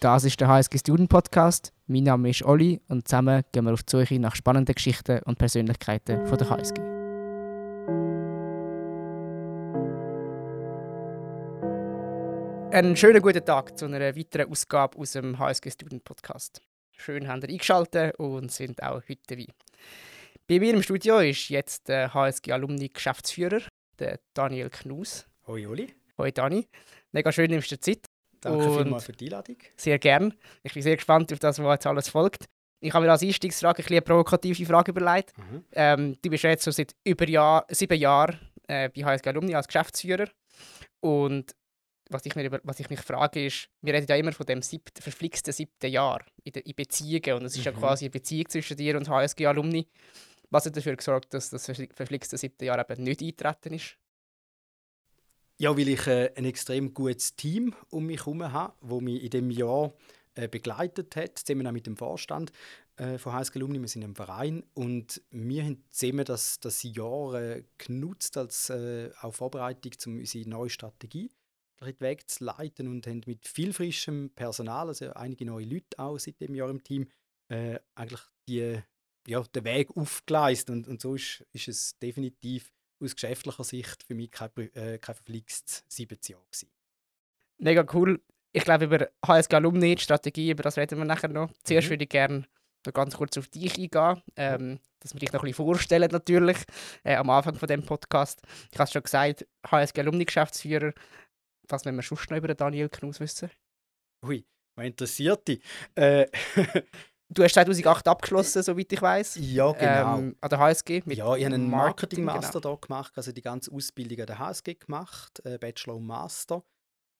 Das ist der HSG Student Podcast. Mein Name ist Olli und zusammen gehen wir auf die Suche nach spannenden Geschichten und Persönlichkeiten von der HSG. Einen schönen guten Tag zu einer weiteren Ausgabe aus dem HSG Student Podcast. Schön, habt ihr eingeschaltet und sind auch heute dabei. Bei mir im Studio ist jetzt der HSG Alumni Geschäftsführer, der Daniel Knus. Hoi Oli. Hoi Dani. Mega schön, nimmst du Zeit. Danke vielmals für die Einladung. Sehr gern. Ich bin sehr gespannt auf das, was jetzt alles folgt. Ich habe mir als Einstiegsfrage eine provokative Frage überlegt. Mhm. Ähm, du bist jetzt so seit über Jahr, sieben Jahren äh, bei HSG Alumni als Geschäftsführer. Und was ich, mir, was ich mich frage ist, wir reden ja immer von dem siebten, verflixten siebten Jahr in, de, in Beziehungen. Und es ist mhm. ja quasi eine Beziehung zwischen dir und HSG Alumni. Was hat dafür gesorgt, dass das verflixte siebte Jahr eben nicht eintreten ist? Ja, weil ich äh, ein extrem gutes Team um mich herum habe, das mich in diesem Jahr äh, begleitet hat, zusammen auch mit dem Vorstand äh, von HSG Alumni. Wir sind im Verein und wir haben zusammen das, das Jahr äh, genutzt als äh, auch Vorbereitung, um unsere neue Strategie wegzuleiten und haben mit viel frischem Personal, also einige neue Leute auch seit dem Jahr im Team, äh, eigentlich die, ja, den Weg aufgeleistet und, und so ist, ist es definitiv aus geschäftlicher Sicht für mich kein, äh, kein verflixtes sieben Jahr gewesen. Mega cool. Ich glaube, über HSG Alumni, die Strategie, über das reden wir nachher noch. Zuerst mhm. würde ich gerne ganz kurz auf dich eingehen, ähm, dass wir dich noch ein bisschen vorstellen natürlich, äh, am Anfang von dem Podcast. Ich habe schon gesagt, HSG Alumni-Geschäftsführer. Was wollen wir sonst noch über Daniel Knus wissen? Ui, was interessiert dich? Äh, Du hast 2008 abgeschlossen, soweit ich weiß. Ja, genau. Ähm, an der HSG. Mit ja, ich habe einen Marketing Master genau. gemacht, also die ganze Ausbildung an der HSG gemacht, äh, Bachelor und Master.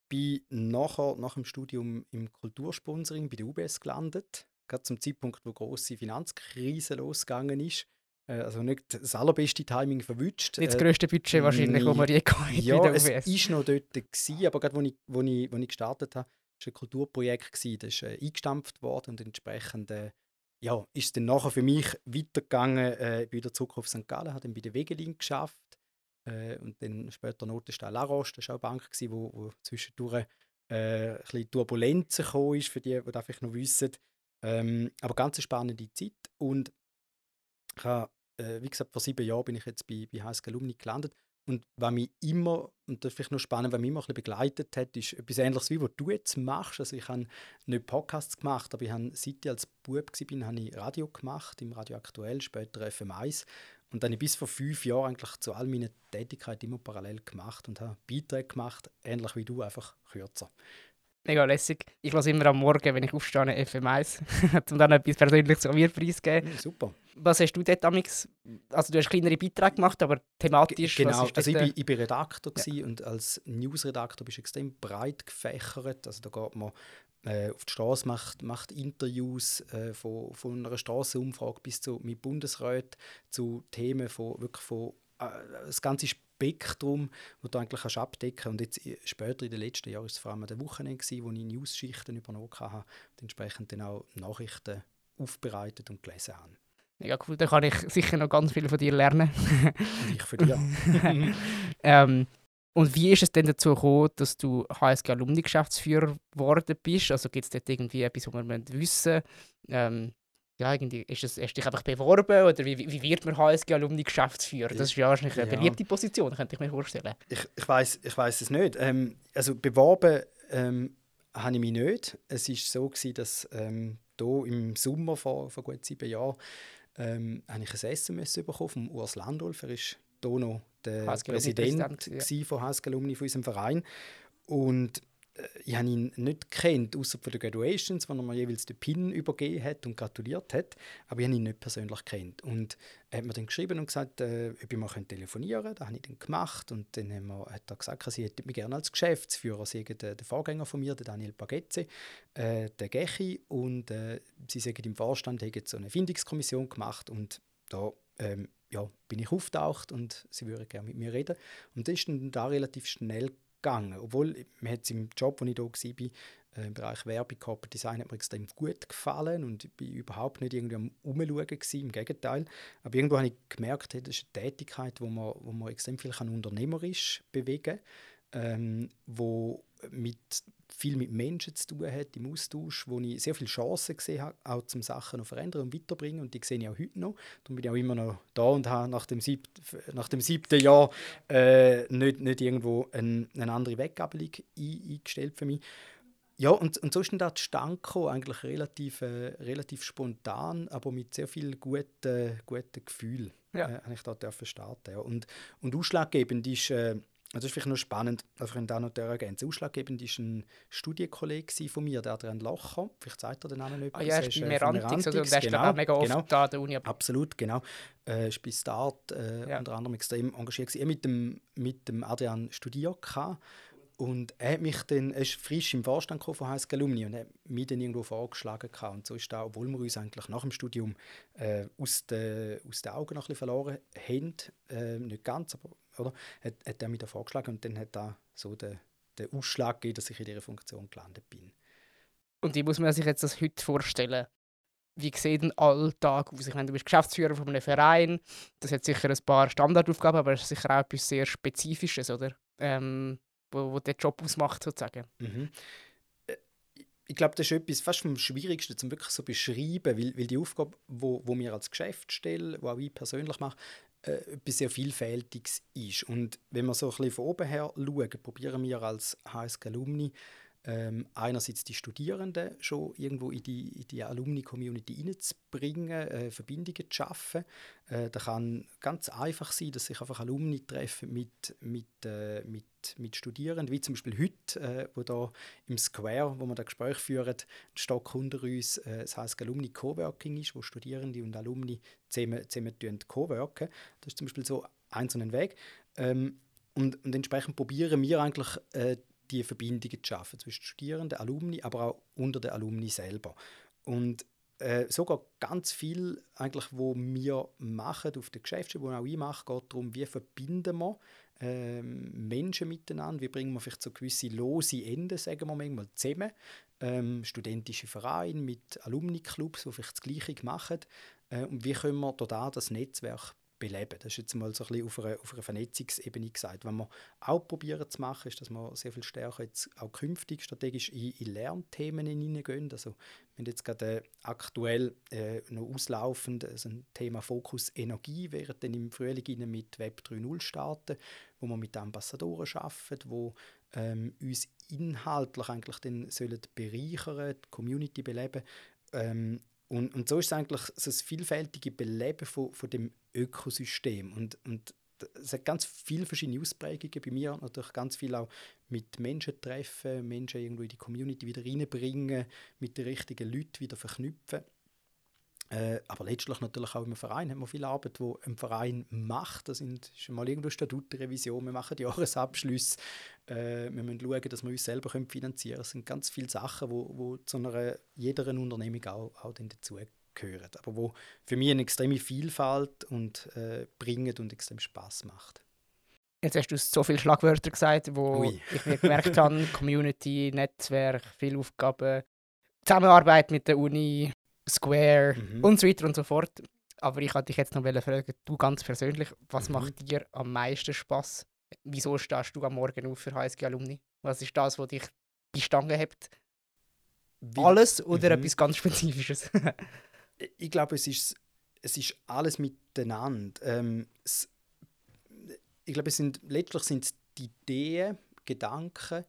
Bin nachher, nach dem Studium im Kultursponsoring bei der UBS gelandet. Gerade zum Zeitpunkt, wo große Finanzkrise losgegangen ist. Äh, also nicht das allerbeste Timing verwünscht. Nicht das äh, grösste Budget wahrscheinlich, wo man je gehabt Ja, es war noch dort, gewesen, aber gerade als ich, wo ich, wo ich gestartet habe, war ein Kulturprojekt, das ist äh, eingestampft worden und entsprechend äh, ja, ist es dann nachher für mich weitergegangen, äh, wieder zurück auf St. Gallen, habe dann bei der Wegelin geschafft äh, und dann später Notenstein Laroche, das war auch eine Bank, gewesen, wo, wo zwischendurch äh, ein bisschen Turbulenzen gekommen ist, für die, die das vielleicht noch wissen. Ähm, aber ganz eine spannende Zeit und ich habe, äh, wie gesagt, vor sieben Jahren bin ich jetzt bei, bei HSG Alumni gelandet und was mich immer, und das ist noch spannend, was mich immer ein bisschen begleitet hat, ist etwas Ähnliches, wie was du jetzt machst. Also ich habe nicht Podcasts gemacht, aber ich habe, seit ich als Bub war, habe ich Radio gemacht, im Radio Aktuell, später FM1. Und dann habe ich bis vor fünf Jahren eigentlich zu all meinen Tätigkeiten immer parallel gemacht und habe Beiträge gemacht, ähnlich wie du, einfach kürzer mega lässig. Ich lasse immer am Morgen, wenn ich aufstehe, FM1, um dann etwas Persönliches zu mir preiszugeben. Ja, super. Was hast du dort amix? Also du hast kleinere Beiträge gemacht, aber thematisch, G Genau, also ich bin, ich bin Redakteur ja. und als Newsredakteur bist du extrem breit gefächert. Also da geht man äh, auf die Straße, macht, macht Interviews äh, von, von einer Straßenumfrage bis zu mit Bundesräten zu Themen von, wirklich von das ganze Spektrum, das du eigentlich kannst abdecken Und jetzt äh, später in den letzten Jahren war es vor allem an den Wochenende, wo ich News-Schichten übernommen habe und entsprechend dann auch Nachrichten aufbereitet und gelesen habe. Ja cool, da kann ich sicher noch ganz viel von dir lernen. und ich von dir. ähm, und wie ist es denn dazu gekommen, dass du HSG Alumni-Geschäftsführer geworden bist? Also gibt es dort irgendwie etwas, was man wissen müssen? Ähm, ja, irgendwie, ist es, hast du dich einfach beworben oder wie, wie wird man HSG-Alumni-Geschäftsführer? Das ist ja wahrscheinlich eine ja. beliebte Position, könnte ich mir vorstellen. Ich, ich weiß ich weiss es nicht. Ähm, also beworben ähm, habe ich mich nicht. Es war so, gewesen, dass ähm, hier im Sommer vor, vor gut sieben Jahren ähm, habe ich ein SMS bekommen vom Urs Landolf. Er ist hier noch der Präsident, Präsident ja. von HSG Alumni von unserem Verein. Und ich habe ihn nicht kennt, außer von den Graduations, wo er mir jeweils den Pin übergeben hat und gratuliert hat. Aber ich habe ihn nicht persönlich kennt. Und er hat mir dann geschrieben und gesagt, äh, ob ich mal telefonieren könnte. Das habe ich dann gemacht. Und dann haben wir, hat er gesagt, sie hätte mich gerne als Geschäftsführer. Sie der, der Vorgänger von mir, der Daniel Bagetze, äh, der Gechi. Und äh, sie sagen im Vorstand, haben so eine Findungskommission gemacht. Und da ähm, ja, bin ich auftaucht und sie würden gerne mit mir reden. Und das ist dann da relativ schnell gegangen. Obwohl, mir hat es im Job, wo ich war, äh, im Bereich Werbung, Corporate Design, hat mir extrem gut gefallen und ich war überhaupt nicht irgendwie am Umschauen, im Gegenteil. Aber irgendwo habe ich gemerkt, das ist eine Tätigkeit, wo man, wo man extrem viel unternehmerisch bewegen kann, ähm, wo mit, viel mit Menschen zu tun hat, im Austausch, wo ich sehr viele Chancen gesehen habe, auch zum Sachen noch verändern und weiterbringen und die sehe ich auch heute noch. Darum bin ich auch immer noch da und habe nach dem, sieb nach dem siebten Jahr äh, nicht, nicht irgendwo ein, eine andere Weggabelung eingestellt für mich. Ja, und, und so ist dann da zustande eigentlich relativ, äh, relativ spontan, aber mit sehr viel guten, guten Gefühl ja. äh, ich da dürfen starten. Ja. Und, und ausschlaggebend ist, äh, das ist vielleicht noch spannend, dass ich da noch ergänzen Ausschlaggebend ist ein Studienkollege von mir, der Adrian Locher, vielleicht sagt er den Namen nicht. Ah ja, er ist bei äh, Merantix, also, und der genau, ist mega oft genau, da an der Uni. Absolut, genau. Er ist bei Start äh, ja. unter anderem extrem engagiert. Er mit dem, mit dem Adrian studiert und er hat mich dann, er ist frisch im Vorstand von HSG Alumni und hat mich dann irgendwo vorgeschlagen gehabt. Und so ist da, obwohl wir uns eigentlich nach dem Studium äh, aus, den, aus den Augen noch ein bisschen verloren haben, äh, nicht ganz, aber oder, hat, hat er mich da vorgeschlagen und dann hat da so den, den Ausschlag gegeben, dass ich in dieser Funktion gelandet bin. Und wie muss man sich jetzt das heute vorstellen? Wie sieht ein Alltag aus? Ich meine, du bist Geschäftsführer von einem Verein, das hat sicher ein paar Standardaufgaben, aber es ist sicher auch etwas sehr Spezifisches, oder? Ähm, wo, wo der Job ausmacht, sozusagen. Mhm. Äh, ich glaube, das ist etwas fast vom Schwierigsten, zum wirklich so beschreiben, weil, weil die Aufgabe, wo, wo wir als Geschäftsstelle, wo auch ich persönlich mache, äh, etwas sehr Vielfältiges ist. Und wenn wir so ein bisschen von oben her schauen, probieren wir als HSG Alumni ähm, einerseits die Studierenden schon irgendwo in die, die Alumni-Community hineinzubringen, äh, Verbindungen zu schaffen. Äh, das kann ganz einfach sein, dass sich einfach Alumni treffen mit, mit, äh, mit, mit Studierenden, wie zum Beispiel heute, äh, wo da im Square, wo wir das Gespräch führen, ein Stock unter uns, äh, das heißt Alumni Coworking ist, wo Studierende und Alumni zusammen, zusammen coworken. Das ist zum Beispiel so ein so ein Weg. Ähm, und, und entsprechend probieren wir eigentlich äh, die Verbindungen zu schaffen zwischen Studierenden, Alumni, aber auch unter den Alumni selber. Und äh, sogar ganz viel, eigentlich, wo wir machen auf der Geschäftsstelle, wo auch ich mache, geht darum, wie verbinden wir ähm, Menschen miteinander, wie bringen wir vielleicht so gewisse lose Enden, sagen wir manchmal, zusammen. Ähm, studentische Vereine mit Alumni-Clubs, die vielleicht das Gleiche machen. Äh, und wie können wir dort das Netzwerk beleben. Das ist jetzt mal so ein bisschen auf einer, auf Vernetzungsebene gesagt. Was wir auch probieren zu machen, ist, dass wir sehr viel stärker jetzt auch künftig strategisch in, in Lernthemen hineingehen. Also wir haben jetzt gerade äh, aktuell äh, noch auslaufend also ein Thema Fokus Energie, während dann im Frühling mit Web 3.0 starten, wo wir mit Ambassadoren arbeiten, wo ähm, uns inhaltlich eigentlich dann sollen bereichern, die Community beleben ähm, und, und so ist es eigentlich so das vielfältige Beleben von, von dem Ökosystem. Und, und es hat ganz viele verschiedene Ausprägungen bei mir, natürlich ganz viel auch mit Menschen treffen, Menschen irgendwo in die Community wieder reinbringen, mit den richtigen Leuten wieder verknüpfen. Äh, aber letztlich natürlich auch im Verein haben wir viel Arbeit, die ein Verein macht. Das sind, ist mal irgendwo Statutrevision, wir machen Jahresabschlüsse, äh, wir müssen schauen, dass wir uns selber finanzieren können. Es sind ganz viele Sachen, die wo, wo zu einer, jeder Unternehmung auch, auch dazugehören. Aber wo für mich eine extreme Vielfalt und, äh, bringen und extrem Spaß macht. Jetzt hast du so viele Schlagwörter gesagt, wo Ui. ich mir gemerkt habe, Community, Netzwerk, viele Aufgaben, Zusammenarbeit mit der Uni, Square mhm. und so weiter und so fort. Aber ich wollte dich jetzt noch fragen, du ganz persönlich, was mhm. macht dir am meisten Spaß? Wieso stehst du am Morgen auf für HSG Alumni? Was ist das, was dich die Stange hebt? Wie? Alles oder mhm. etwas ganz Spezifisches? ich glaube, es ist, es ist alles miteinander. Ähm, es, ich glaube, es sind, letztlich sind es die Ideen, Gedanken,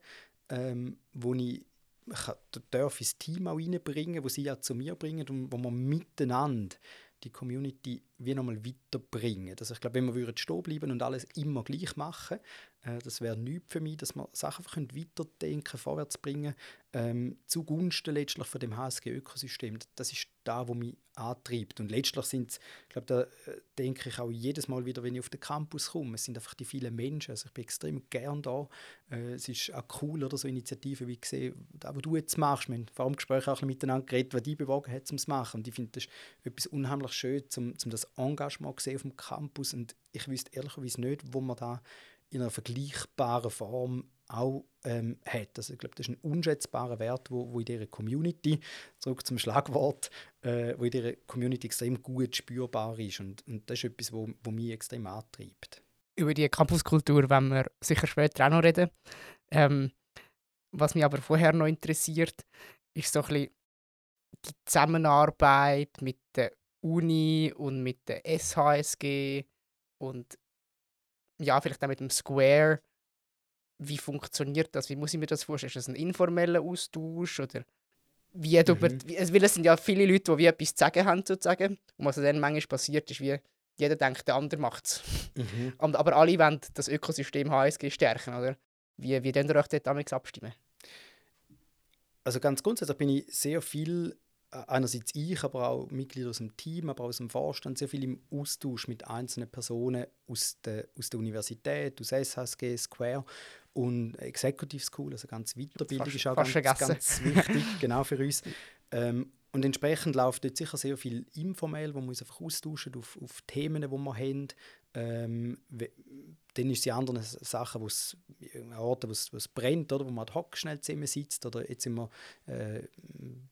ähm, wo ich darf ins Team auch reinbringen, wo sie ja zu mir bringen und wo wir miteinander die Community wie nochmal weiterbringen. Also ich glaube, wenn wir stehen bleiben und alles immer gleich machen, äh, das wäre nichts für mich, dass wir Sachen einfach weiterdenken, vorwärts bringen, ähm, zugunsten letztlich von dem HSG-Ökosystem. Das ist da, wo mich antreibt. Und letztlich sind es, ich glaube, da äh, denke ich auch jedes Mal wieder, wenn ich auf den Campus komme, es sind einfach die vielen Menschen. Also ich bin extrem gern da. Äh, es ist auch cool, oder so Initiativen wie ich sehe, da, was du jetzt machst. Wir haben vor dem Gespräch auch ein miteinander geredet, was dich bewogen hat, um es zu machen. Und ich finde, das ist etwas unheimlich schön, um, um das Engagement zu sehen auf dem Campus. Und ich wüsste ehrlicherweise nicht, wo man da in einer vergleichbaren Form auch ähm, hat. Also ich glaube, das ist ein unschätzbarer Wert, wo, wo in dieser Community, zurück zum Schlagwort, äh, wo in dieser Community extrem gut spürbar ist. Und, und das ist etwas, wo, wo mich extrem antreibt. Über die Campuskultur werden wir sicher später auch noch reden. Ähm, Was mich aber vorher noch interessiert, ist so ein bisschen die Zusammenarbeit mit der Uni und mit der SHSG und ja, vielleicht auch mit dem Square. Wie funktioniert das? Wie muss ich mir das vorstellen? Ist das ein informeller Austausch oder wie mhm. wie, weil es sind ja viele Leute, die wie etwas zu sagen haben, sozusagen. Und was dann manchmal passiert, ist, wie jeder denkt, der andere macht es. Mhm. Aber alle wollen das Ökosystem HSG stärken, oder? Wie, wie ihr euch dort abstimmen? Also ganz grundsätzlich bin ich sehr viel einerseits ich, aber auch Mitglieder aus dem Team, aber auch aus dem Vorstand, sehr viel im Austausch mit einzelnen Personen aus der, aus der Universität, aus SHSG, Square und Executive School, also ganz Weiterbildung fast, ist auch ganz, ganz, wichtig, genau für uns. Ähm, und entsprechend läuft dort sicher sehr viel informell, wo wir uns einfach austauschen auf, auf Themen, die wir haben. Ähm, dann ist die anderen Sachen, wo's, Orte, wo es brennt, oder, wo man ad hoc schnell zusammensitzt. Oder jetzt immer äh,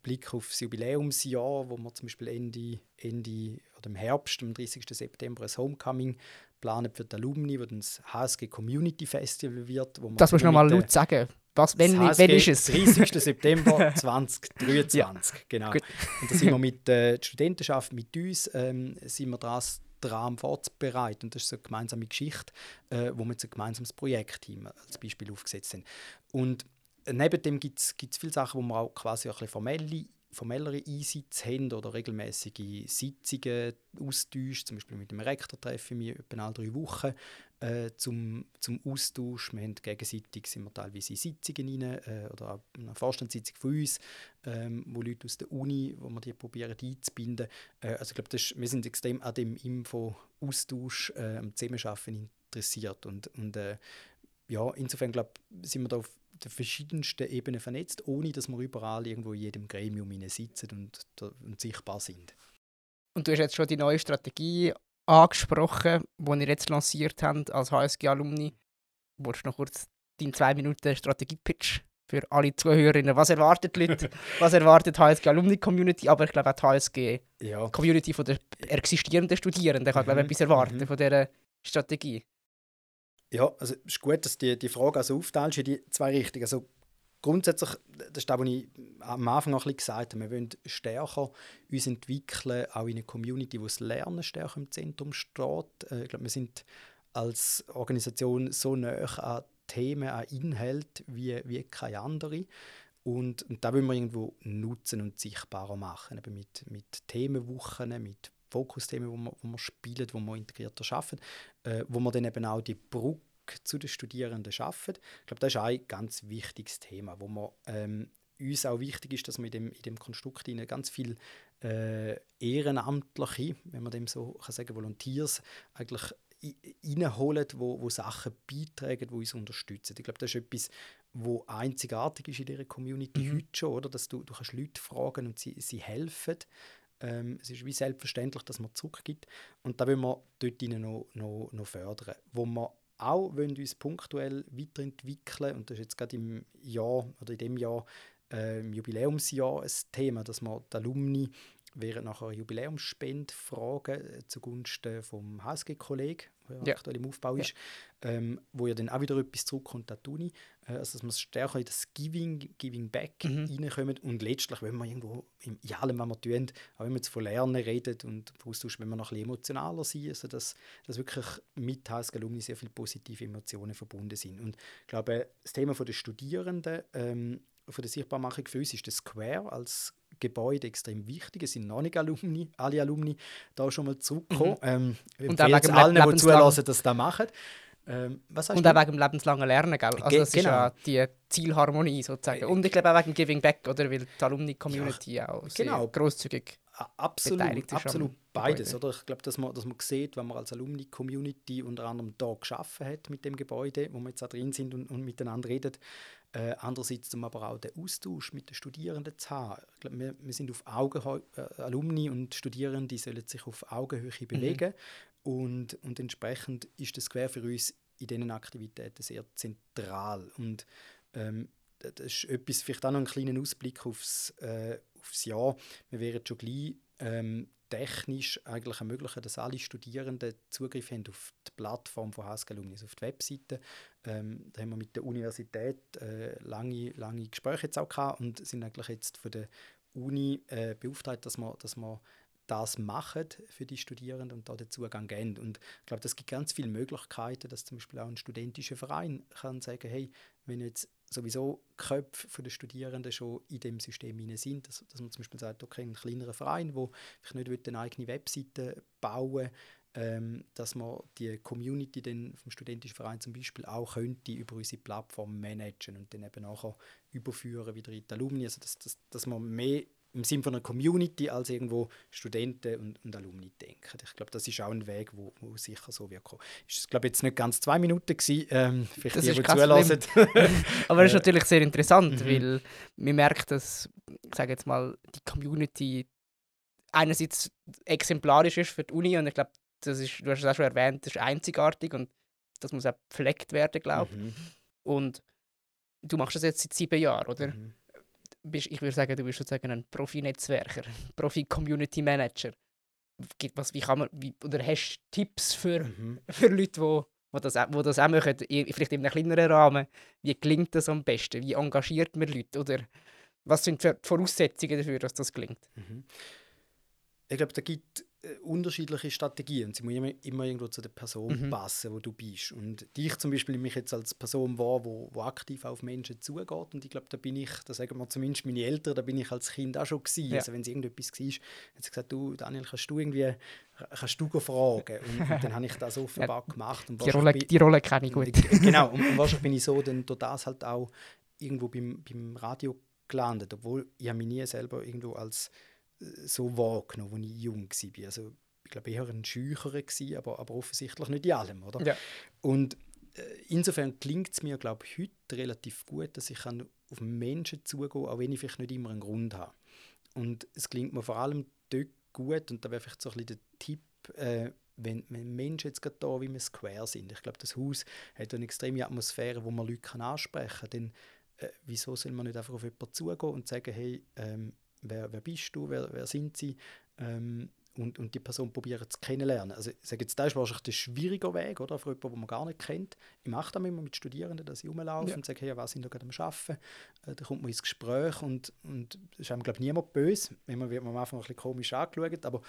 Blick auf das Jubiläumsjahr, wo man zum Beispiel Ende, Ende oder im Herbst, am 30. September, ein Homecoming planen für die Alumni, wo dann das HSG Community Festival wird. Wo das musst du nochmal laut sagen. Was, wenn, das wenn ist es? 30. September 2023, ja. genau. Gut. Und da sind wir mit äh, der Studentenschaft, mit uns, ähm, sind wir dran, daran vorzubereiten. Und das ist so eine gemeinsame Geschichte, äh, wo wir jetzt ein gemeinsames Projektteam als Beispiel aufgesetzt haben. Und neben dem gibt es viele Sachen, wo wir auch quasi ein formelle formellere Einsätze haben oder regelmäßige Sitzungen austauschen. Zum Beispiel mit dem Rektor treffen wir etwa alle drei Wochen äh, zum, zum Austausch. Wir haben gegenseitig sind wir teilweise in Sitzungen rein, äh, oder auch eine Vorstandssitzung von uns, ähm, wo Leute aus der Uni, wo wir die probieren einzubinden. Äh, also ich glaube, wir sind extrem an dem Info-Austausch, äh, am Zusammenarbeiten interessiert und, und äh, ja, insofern glaube sind wir da auf den verschiedensten Ebenen vernetzt, ohne dass wir überall irgendwo in jedem Gremium sitzen und, und sichtbar sind. Und du hast jetzt schon die neue Strategie angesprochen, die ihr jetzt lanciert habt als HSG-Alumni. Wolltest du noch kurz deinen zwei Minuten Strategie-Pitch für alle Zuhörerinnen? Was erwartet die Leute? was erwartet die HSG-Alumni-Community? Aber ich glaube auch die HSG-Community ja. der existierenden Studierenden kann, glaube ich, mhm. etwas erwarten mhm. von dieser Strategie. Ja, also es ist gut, dass du die, die Frage also aufteilst in die zwei Richtungen. Also grundsätzlich, das ist das, was ich am Anfang auch ein gesagt habe, wir wollen stärker uns entwickeln, auch in einer Community, wo das Lernen stärker im Zentrum steht. Äh, ich glaube, wir sind als Organisation so nah an Themen, an Inhalt wie, wie keine andere. Und, und da wollen wir irgendwo nutzen und sichtbarer machen, eben mit, mit Themenwochen, mit Fokusthemen, wo wir, wo wir spielen, wo wir integrierter arbeiten, äh, wo wir dann eben auch die Brücke zu den Studierenden schaffen. Ich glaube, das ist ein ganz wichtiges Thema, wo man ähm, uns auch wichtig ist, dass wir in dem, in dem Konstrukt ganz viel äh, Ehrenamtliche, wenn man dem so kann sagen, Volunteers eigentlich reinholen, wo, wo Sachen beitragen, die uns unterstützen. Ich glaube, das ist etwas, wo einzigartig ist in dieser Community mhm. heute schon, oder? dass du, du kannst Leute fragen und sie, sie helfen. Ähm, es ist wie selbstverständlich, dass man zurückgibt. Und da wollen wir dort noch, noch, noch fördern. Wo wir auch wollen uns punktuell weiterentwickeln und das ist jetzt gerade im Jahr oder in dem Jahr äh, im Jubiläumsjahr ein Thema, dass man die Alumni während nach einer Jubiläumsspende fragen äh, zugunsten vom HSG-Kollegen, der ja. aktuell im Aufbau ist, ja. ähm, wo ja dann auch wieder etwas zurückkommt an die Uni. Äh, also dass man stärker in das Giving, Giving Back mhm. reinkommt und letztlich, wenn man irgendwo in, allem, was wir tun, auch wenn man jetzt von Lernen redet und Austausch, wenn man noch ein bisschen emotionaler sein, also dass, dass wirklich mit HSG-Alumni sehr viele positive Emotionen verbunden sind. Und ich glaube, das Thema der Studierenden ähm, von der Sichtbarmachung für uns ist das Square als Gebäude extrem wichtig. Es sind noch nicht Alumni, alle Alumni da schon mal zurückgekommen. Mhm. Ähm, und wegen allen, die zulassen, dass sie das machen. Ähm, und auch wegen dem lebenslangen Lernen, gell? Also das genau. ist ja die Zielharmonie sozusagen. Und ich glaube auch wegen Giving Back, oder? Weil die Alumni-Community ja, auch genau. großzügig absolut, beteiligt ist. Absolut beides, oder? Ich glaube, dass man, dass man sieht, wenn man als Alumni-Community unter anderem da geschaffen hat mit dem Gebäude, wo wir jetzt auch drin sind und, und miteinander reden, äh, andererseits um aber auch den Austausch mit den Studierenden zu haben. Ich glaube, wir, wir sind auf Augenhöhe, äh, Alumni und Studierende sollen sich auf Augenhöhe mhm. bewegen mhm. Und, und entsprechend ist das quer für uns in diesen Aktivitäten sehr zentral. Und ähm, das ist etwas, vielleicht auch noch einen kleinen Ausblick aufs, äh, aufs Jahr. Wir werden schon gleich ähm, technisch eigentlich ermöglichen, dass alle Studierenden Zugriff haben auf die Plattform von HSG auf die Webseite. Ähm, da haben wir mit der Universität äh, lange, lange Gespräche jetzt auch gehabt und sind eigentlich jetzt von der Uni äh, beauftragt, dass wir, dass wir das machen für die Studierenden und da den Zugang geben. Und ich glaube, das gibt ganz viele Möglichkeiten, dass zum Beispiel auch ein studentischer Verein kann sagen, hey, wenn jetzt sowieso Köpfe der Studierenden schon in dem System sind, dass, dass man zum Beispiel sagt, okay, ein kleinerer Verein, der vielleicht nicht eine eigene Webseite bauen ähm, dass man die Community dann vom studentischen Verein zum Beispiel auch könnte über unsere Plattform managen und dann eben nachher überführen wieder in die Alumni, also dass, dass, dass man mehr im Sinne von einer Community als irgendwo Studenten und, und Alumni denken. Ich glaube, das ist auch ein Weg, wo, wo sicher so wird kommen. Ist glaube jetzt nicht ganz zwei Minuten gewesen, ähm, vielleicht das die, die zulassen. Aber es ist natürlich sehr interessant, mhm. weil man merkt, dass, ich sage jetzt mal, die Community einerseits exemplarisch ist für die Uni und ich glaube, das ist, du hast es auch schon erwähnt, das ist einzigartig und das muss auch gepflegt werden, glaube ich. Mhm. Und du machst das jetzt seit sieben Jahren, oder? Mhm bist, ich würde sagen, du bist sozusagen ein Profi-Netzwerker, Profi-Community-Manager. Was, wie kann man, wie, oder hast du Tipps für, mhm. für Leute, die wo das, wo das auch machen, vielleicht in einem kleineren Rahmen, wie gelingt das am besten? Wie engagiert man Leute? Oder was sind die Voraussetzungen dafür, dass das gelingt? Mhm. Ich glaube, da gibt unterschiedliche Strategien. Sie müssen immer, immer irgendwo zu der Person mhm. passen, wo du bist. Und dich zum Beispiel mich jetzt als Person wahr, wo, wo aktiv auf Menschen zugeht. Und ich glaube, da bin ich, da sagen wir zumindest meine Eltern, da bin ich als Kind auch schon gewesen. Ja. Also wenn es irgendetwas war, hat sie gesagt, du Daniel, kannst du irgendwie, kannst du fragen? Und, und dann habe ich das offenbar ja, gemacht. Und die, Rolle, bin, die Rolle kenne ich gut. genau, und, und wahrscheinlich bin ich so dann durch das halt auch irgendwo beim, beim Radio gelandet, obwohl ich mich nie selber irgendwo als so wahrgenommen, als ich jung war. Also, ich glaube, eher ein Schücherer, aber, aber offensichtlich nicht in allem. Oder? Ja. Und äh, insofern klingt es mir, glaube ich, heute relativ gut, dass ich auf Menschen zugehen kann, auch wenn ich vielleicht nicht immer einen Grund habe. Und es klingt mir vor allem dort gut, und da wäre vielleicht so ein bisschen der Tipp, äh, wenn, wenn Menschen jetzt gerade da wie wir Square sind, ich glaube, das Haus hat eine extreme Atmosphäre, wo man Leute ansprechen kann, dann äh, wieso soll man nicht einfach auf jemanden zugehen und sagen, hey, ähm, wer, wer bist du, wer, wer sind sie ähm, und, und die Person probieren zu kennenlernen. Also ich sage jetzt, das ist wahrscheinlich der schwierige Weg, oder, für jemanden, den man gar nicht kennt. Ich mache das immer mit Studierenden, dass ich rumlaufe ja. und sage, hey, was sind da gerade am Arbeiten? Äh, da kommt man ins Gespräch und, und es ist einem, glaube ich, niemand böse. Manchmal wird man am Anfang ein bisschen komisch angeschaut, aber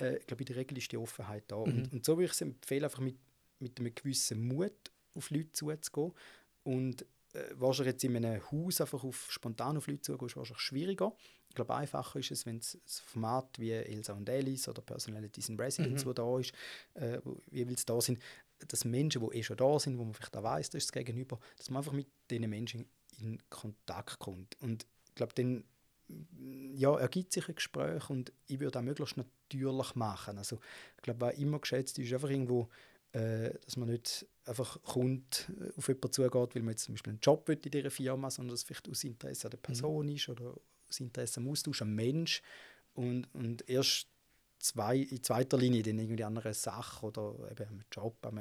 äh, ich glaube, in der Regel ist die Offenheit da. Mhm. Und, und so würde ich es empfehlen, einfach mit, mit einem gewissen Mut auf Leute zuzugehen und äh, wahrscheinlich jetzt in einem Haus einfach auf, spontan auf Leute zugehen, ist wahrscheinlich schwieriger glaube, einfacher ist es, wenn es ein Format wie Elsa und Alice oder Personalities in Residence, mhm. wo da ist, äh, wo jeweils da sind, dass Menschen, die eh schon da sind, wo man vielleicht auch weiss, das ist das Gegenüber, dass man einfach mit diesen Menschen in Kontakt kommt. Und ich glaube, dann ja, ergibt sich ein Gespräch und ich würde auch möglichst natürlich machen. Also ich glaube, was immer geschätzt ist, einfach irgendwo, äh, dass man nicht einfach kommt, äh, auf jemanden zugeht, weil man jetzt zum Beispiel einen Job will in dieser Firma, sondern dass es vielleicht aus Interesse an der mhm. Person mhm. ist oder das Interesse am Austausch, am Mensch und, und erst zwei, in zweiter Linie dann irgendwie andere Sachen oder eben am Job, am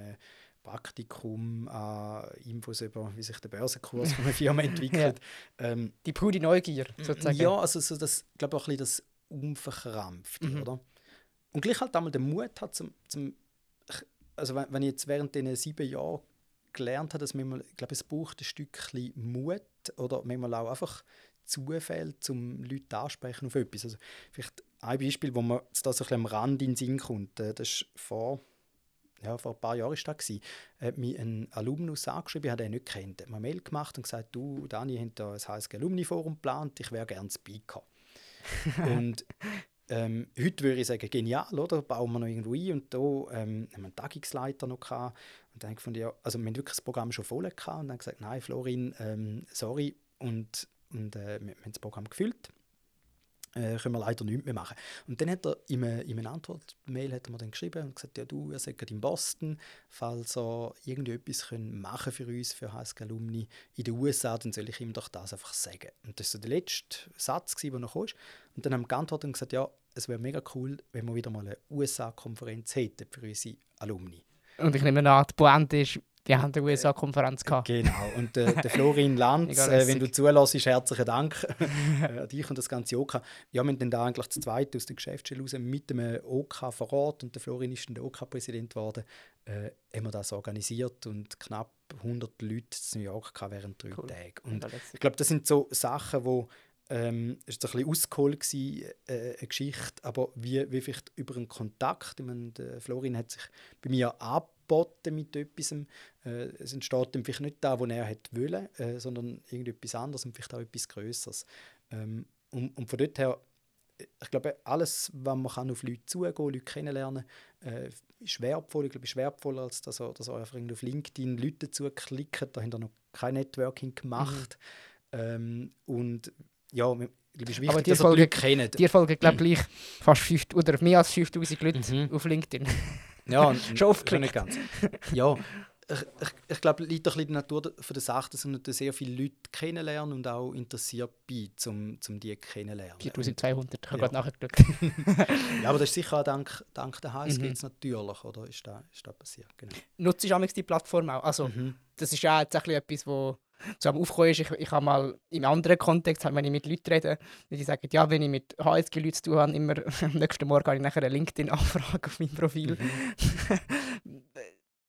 Praktikum, an Infos über, wie sich der Börsenkurs von einer Firma entwickelt. ja. ähm, die pure Neugier sozusagen. Ja, also so das, ich glaube auch ein bisschen das Unverkrampfte, mhm. oder? Und gleich halt einmal den Mut hat zum, zum also wenn, wenn ich jetzt während diesen sieben Jahren gelernt habe, dass man, ich glaube, es braucht ein Stückchen Mut oder manchmal auch einfach Zufall, um Leute ansprechen auf etwas. Also vielleicht ein Beispiel, wo man da so ein am Rand in den Sinn kommt. Äh, das ist vor, ja, vor ein paar Jahren war das. Hat mich ein Alumnus angeschrieben, ich habe ihn nicht kennt. Hat mir eine Mail gemacht und gesagt, du, Dani, haben da ein HSG Alumni-Forum geplant, ich wäre gerne Speaker. und ähm, heute würde ich sagen, genial, oder? Bauen wir noch irgendwo ein. Und da ähm, haben wir einen Tagungsleiter noch gehabt. Und dann gefunden, ja, also wir haben wirklich das Programm schon voll gehabt. Und dann gesagt, nein, Florin, ähm, sorry. Und und äh, wir haben das Programm gefüllt. Äh, können wir leider nichts mehr machen. Und dann hat er in einer, Antwort-Mail er geschrieben und gesagt, ja du, ihr seid in Boston, falls er irgendetwas machen für uns, für HSG Alumni in den USA, dann soll ich ihm doch das einfach sagen. Und das war so der letzte Satz, der noch kam. Und dann haben wir geantwortet und gesagt, ja, es wäre mega cool, wenn wir wieder mal eine USA-Konferenz hätten für unsere Alumni. Und ich nehme an, die Pointe ist, Wir haben eine USA-Konferenz gehabt. Genau. Und äh, der Florin Lanz, äh, wenn du zulässt, herzlichen Dank äh, an dich und das ganze OK. Ja, wir haben dann da eigentlich zu zweit aus der Geschäftsstelle raus mit dem OK vor Ort und der Florin ist dann der OK-Präsident geworden, äh, haben wir das organisiert und knapp 100 Leute in New York während drei cool. Tagen. Und ich glaube, das sind so Sachen, wo ähm, es war ein bisschen ausgeholt, gewesen, äh, eine Geschichte, aber wie, wie vielleicht über einen Kontakt, ich meine, Florin hat sich bei mir angeboten mit etwas, äh, es entsteht dann vielleicht nicht da, wo er hätte wollen, äh, sondern irgendetwas anderes und vielleicht auch etwas Größeres. Ähm, und, und von dort her, ich glaube, alles, was man kann auf Leute zugehen kann, Leute kennenlernen, äh, ist wertvoll. Ich glaube, ist wertvoller, als dass er, dass er einfach auf LinkedIn Leute dazu klickt. Da haben wir noch kein Networking gemacht. Mhm. Ähm, und ja, ich glaube, es ist wichtig, Aber die dass Folge. Die folgen, glaube ich, fast 5, oder mehr als 5000 Leute mhm. auf LinkedIn. Ja, schon oft nicht ganz. Ja, ich, ich, ich glaube, es liegt ein bisschen die Natur von der Sache, dass ich sehr viele Leute kennenlernen und auch interessiert bin, um, um die kennenzulernen. 4200, ich habe ja. gerade nachgeschaut. ja, aber das ist sicher auch dank, dank der HSG mhm. natürlich, oder? Ist das, ist das passiert, genau. Nutzt du die Plattform auch? Also, mhm. das ist ja jetzt etwas, wo so am Aufkommen ist. Ich, ich habe mal im anderen Kontext, wenn ich mit Leuten rede, die sagen, ja, wenn ich mit HSG-Leuten zu tun habe, immer am nächsten Morgen habe ich nachher eine LinkedIn-Anfrage auf meinem Profil. Mhm.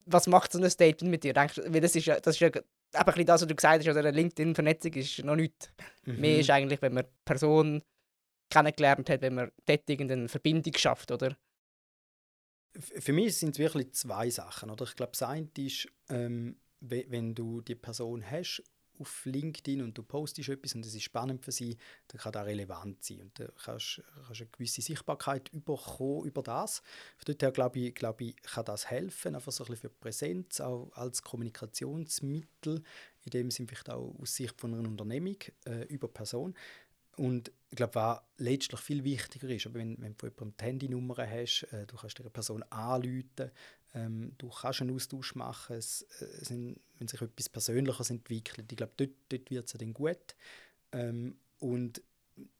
was macht so ein Statement mit dir? Denkst, weil das ist ja, das ist ja einfach das, was du gesagt hast, oder eine LinkedIn-Vernetzung ist noch nichts. Mhm. Mehr ist eigentlich, wenn man eine Person kennengelernt hat, wenn man dort irgendeine Verbindung schafft, oder? Für mich sind es wirklich zwei Sachen. Oder? Ich glaube, das eine ist, ähm, wenn du die Person hast auf LinkedIn und du postest etwas und es ist spannend für sie, dann kann das relevant sein. Und du kannst, kannst eine gewisse Sichtbarkeit bekommen über das. Von dort her glaube ich, glaube ich, kann das helfen, einfach so ein bisschen für Präsenz, auch als Kommunikationsmittel, in dem Sinne vielleicht auch aus Sicht von einer Unternehmung äh, über Person. Und ich glaube, was letztlich viel wichtiger ist, aber wenn, wenn du von jemandem die Handynummer hast, äh, du kannst eine Person anrufen, ähm, du kannst einen Austausch machen, es, äh, es sind, wenn sich etwas Persönliches entwickelt. Ich glaube, dort, dort wird es dann gut. Ähm, und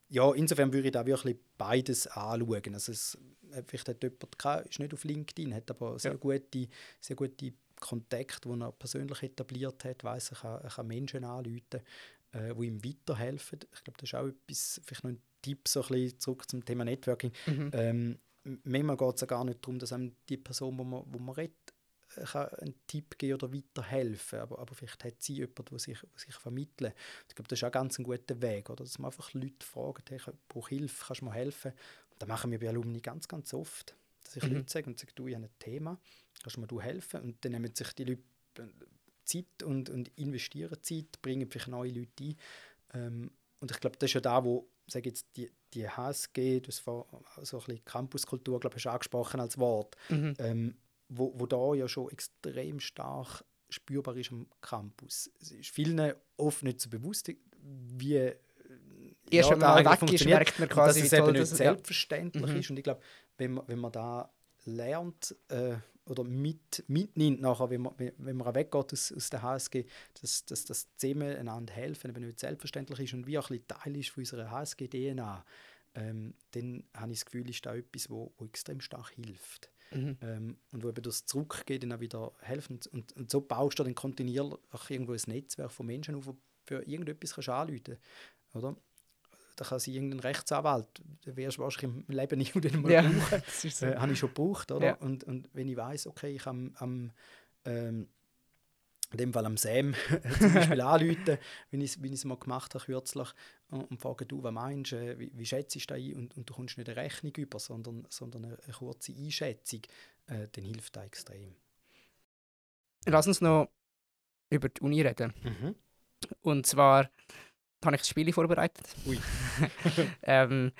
ja, insofern würde ich da wirklich beides anschauen. Also es, äh, vielleicht hat jemand kein, ist nicht auf LinkedIn, hat aber sehr ja. gute, sehr gute Kontakte, die er persönlich etabliert hat, weiss, er kann, er kann Menschen anrufen, äh, die ihm weiterhelfen. Ich glaube, das ist auch etwas, vielleicht noch ein Tipp so ein bisschen zurück zum Thema Networking. Mhm. Ähm, manchmal geht es ja gar nicht darum, dass einem die Person, wo man, wo man redet, äh, kann einen Tipp geben oder weiterhelfen aber, aber vielleicht hat sie jemanden, der sich, der sich vermitteln Ich glaube, das ist auch ganz ein guter Weg, oder? dass man einfach Leute fragt, hey, ich brauche Hilfe, kannst du mir helfen? Und das machen wir bei Alumni ganz, ganz oft, dass ich mhm. Leute sage und sage, du, ich habe ein Thema, kannst du mir du helfen? Und dann nehmen sich die Leute äh, Zeit und, und investieren Zeit, bringen vielleicht neue Leute ein. Ähm, und ich glaube, das ist ja da, wo sage jetzt, die, die HSG, das war so ein bisschen Campuskultur, glaube ich, angesprochen als Wort, mhm. ähm, wo, wo da ja schon extrem stark spürbar ist am Campus. Es ist vielen oft nicht so bewusst, wie Erst ja, wenn man weg ist, merkt man quasi, dass es eben nicht selbstverständlich ja. ist. Und ich glaube, wenn man, wenn man da lernt, äh, oder mit, mitnimmt, nachher, wenn man, wenn man weggeht aus, aus der HSG, dass, dass das zusammen einander helfen, wenn nicht selbstverständlich ist und wie auch ein bisschen Teil ist von unserer HSG-DNA, ähm, dann habe ich das Gefühl, ist da etwas, wo, wo extrem stark hilft. Mhm. Ähm, und wo eben das Zurückgehen dann auch wieder helfen. Und, und so baust du dann kontinuierlich irgendwo ein Netzwerk von Menschen auf, für irgendetwas kannst du anrufen, oder? Da kann sie irgendein Rechtsanwalt, den wirst du wahrscheinlich im Leben nicht mal ja, brauchen. so. äh, habe ich schon gebraucht, oder? Ja. Und, und wenn ich weiß, okay, ich kann am, ähm, in dem Fall am Sam zum Beispiel anrufen, wenn ich es mal gemacht habe kürzlich und, und frage, du, was meinst du, wie, wie schätzt du das ein? Und, und du kommst nicht eine Rechnung über, sondern, sondern eine, eine kurze Einschätzung, äh, dann hilft das extrem. Lass uns noch über die Uni reden. Mhm. Und zwar habe ich das Spiel vorbereitet. Ui. ähm,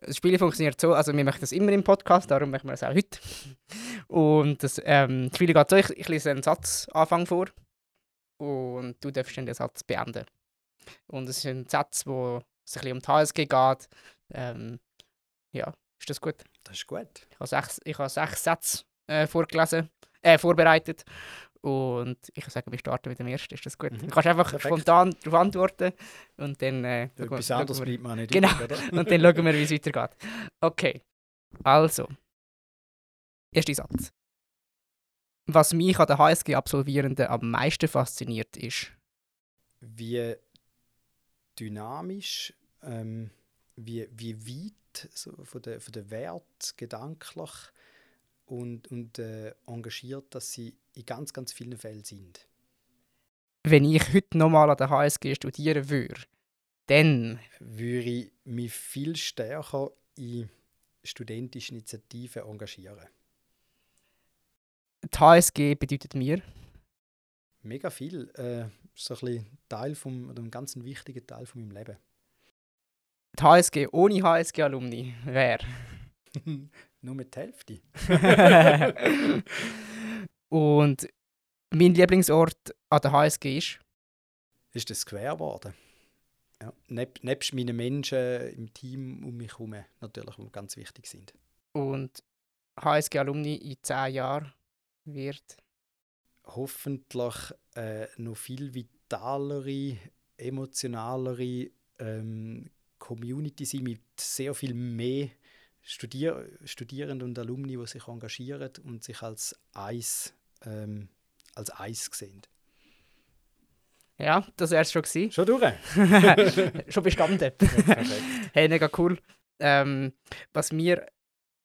das Spiel funktioniert so, also wir machen das immer im Podcast, darum machen wir das auch heute. Und das, ähm, das Spiel geht so, ich, ich lese einen Satzanfang vor und du darfst dann den Satz beenden. Und es ist ein Satz, wo es ein bisschen um die HSG geht. Ähm, ja, ist das gut? Das ist gut. Ich habe sechs, ich habe sechs Sätze äh, vorgelesen, äh, vorbereitet und ich würde sagen, wir starten mit dem ersten. Ist das gut? Mhm. Du kannst einfach Perfekt. spontan darauf antworten und dann. Äh, Etwas anderes bleibt man nicht. Genau. Und dann schauen wir, wie es weitergeht. Okay. Also. Erster Satz. Was mich an den HSG-Absolvierenden am meisten fasziniert, ist, wie dynamisch, ähm, wie, wie weit so von der, von der Wert gedanklich und, und äh, engagiert, dass sie in ganz, ganz vielen Fällen sind. wenn ich heute nochmal an der HSG studieren würde, dann Würde ich mich viel stärker in studentische Initiativen engagieren. die HSG bedeutet mir, Mega viel. Äh, so ein bisschen Teil vom, oder ein ganz wichtiger Teil von meinem Leben. die HSG ohne HSG-Alumni wäre. Nur mit der Hälfte. Und mein Lieblingsort an der HSG ist, Ist das Square geworden. Ja. Neb, nebst meinen Menschen im Team um mich herum natürlich, die ganz wichtig sind. und HSG-Alumni in 10 Jahren wird. hoffentlich äh, noch viel vitalere, emotionalere ähm, Community sein mit sehr viel mehr Studier Studierenden und Alumni, die sich engagieren und sich als Eis, ähm, als Eis sehen. Ja, das wäre es schon gewesen. Schon durch? schon bestanden. Hey, mega cool. Ähm, was mir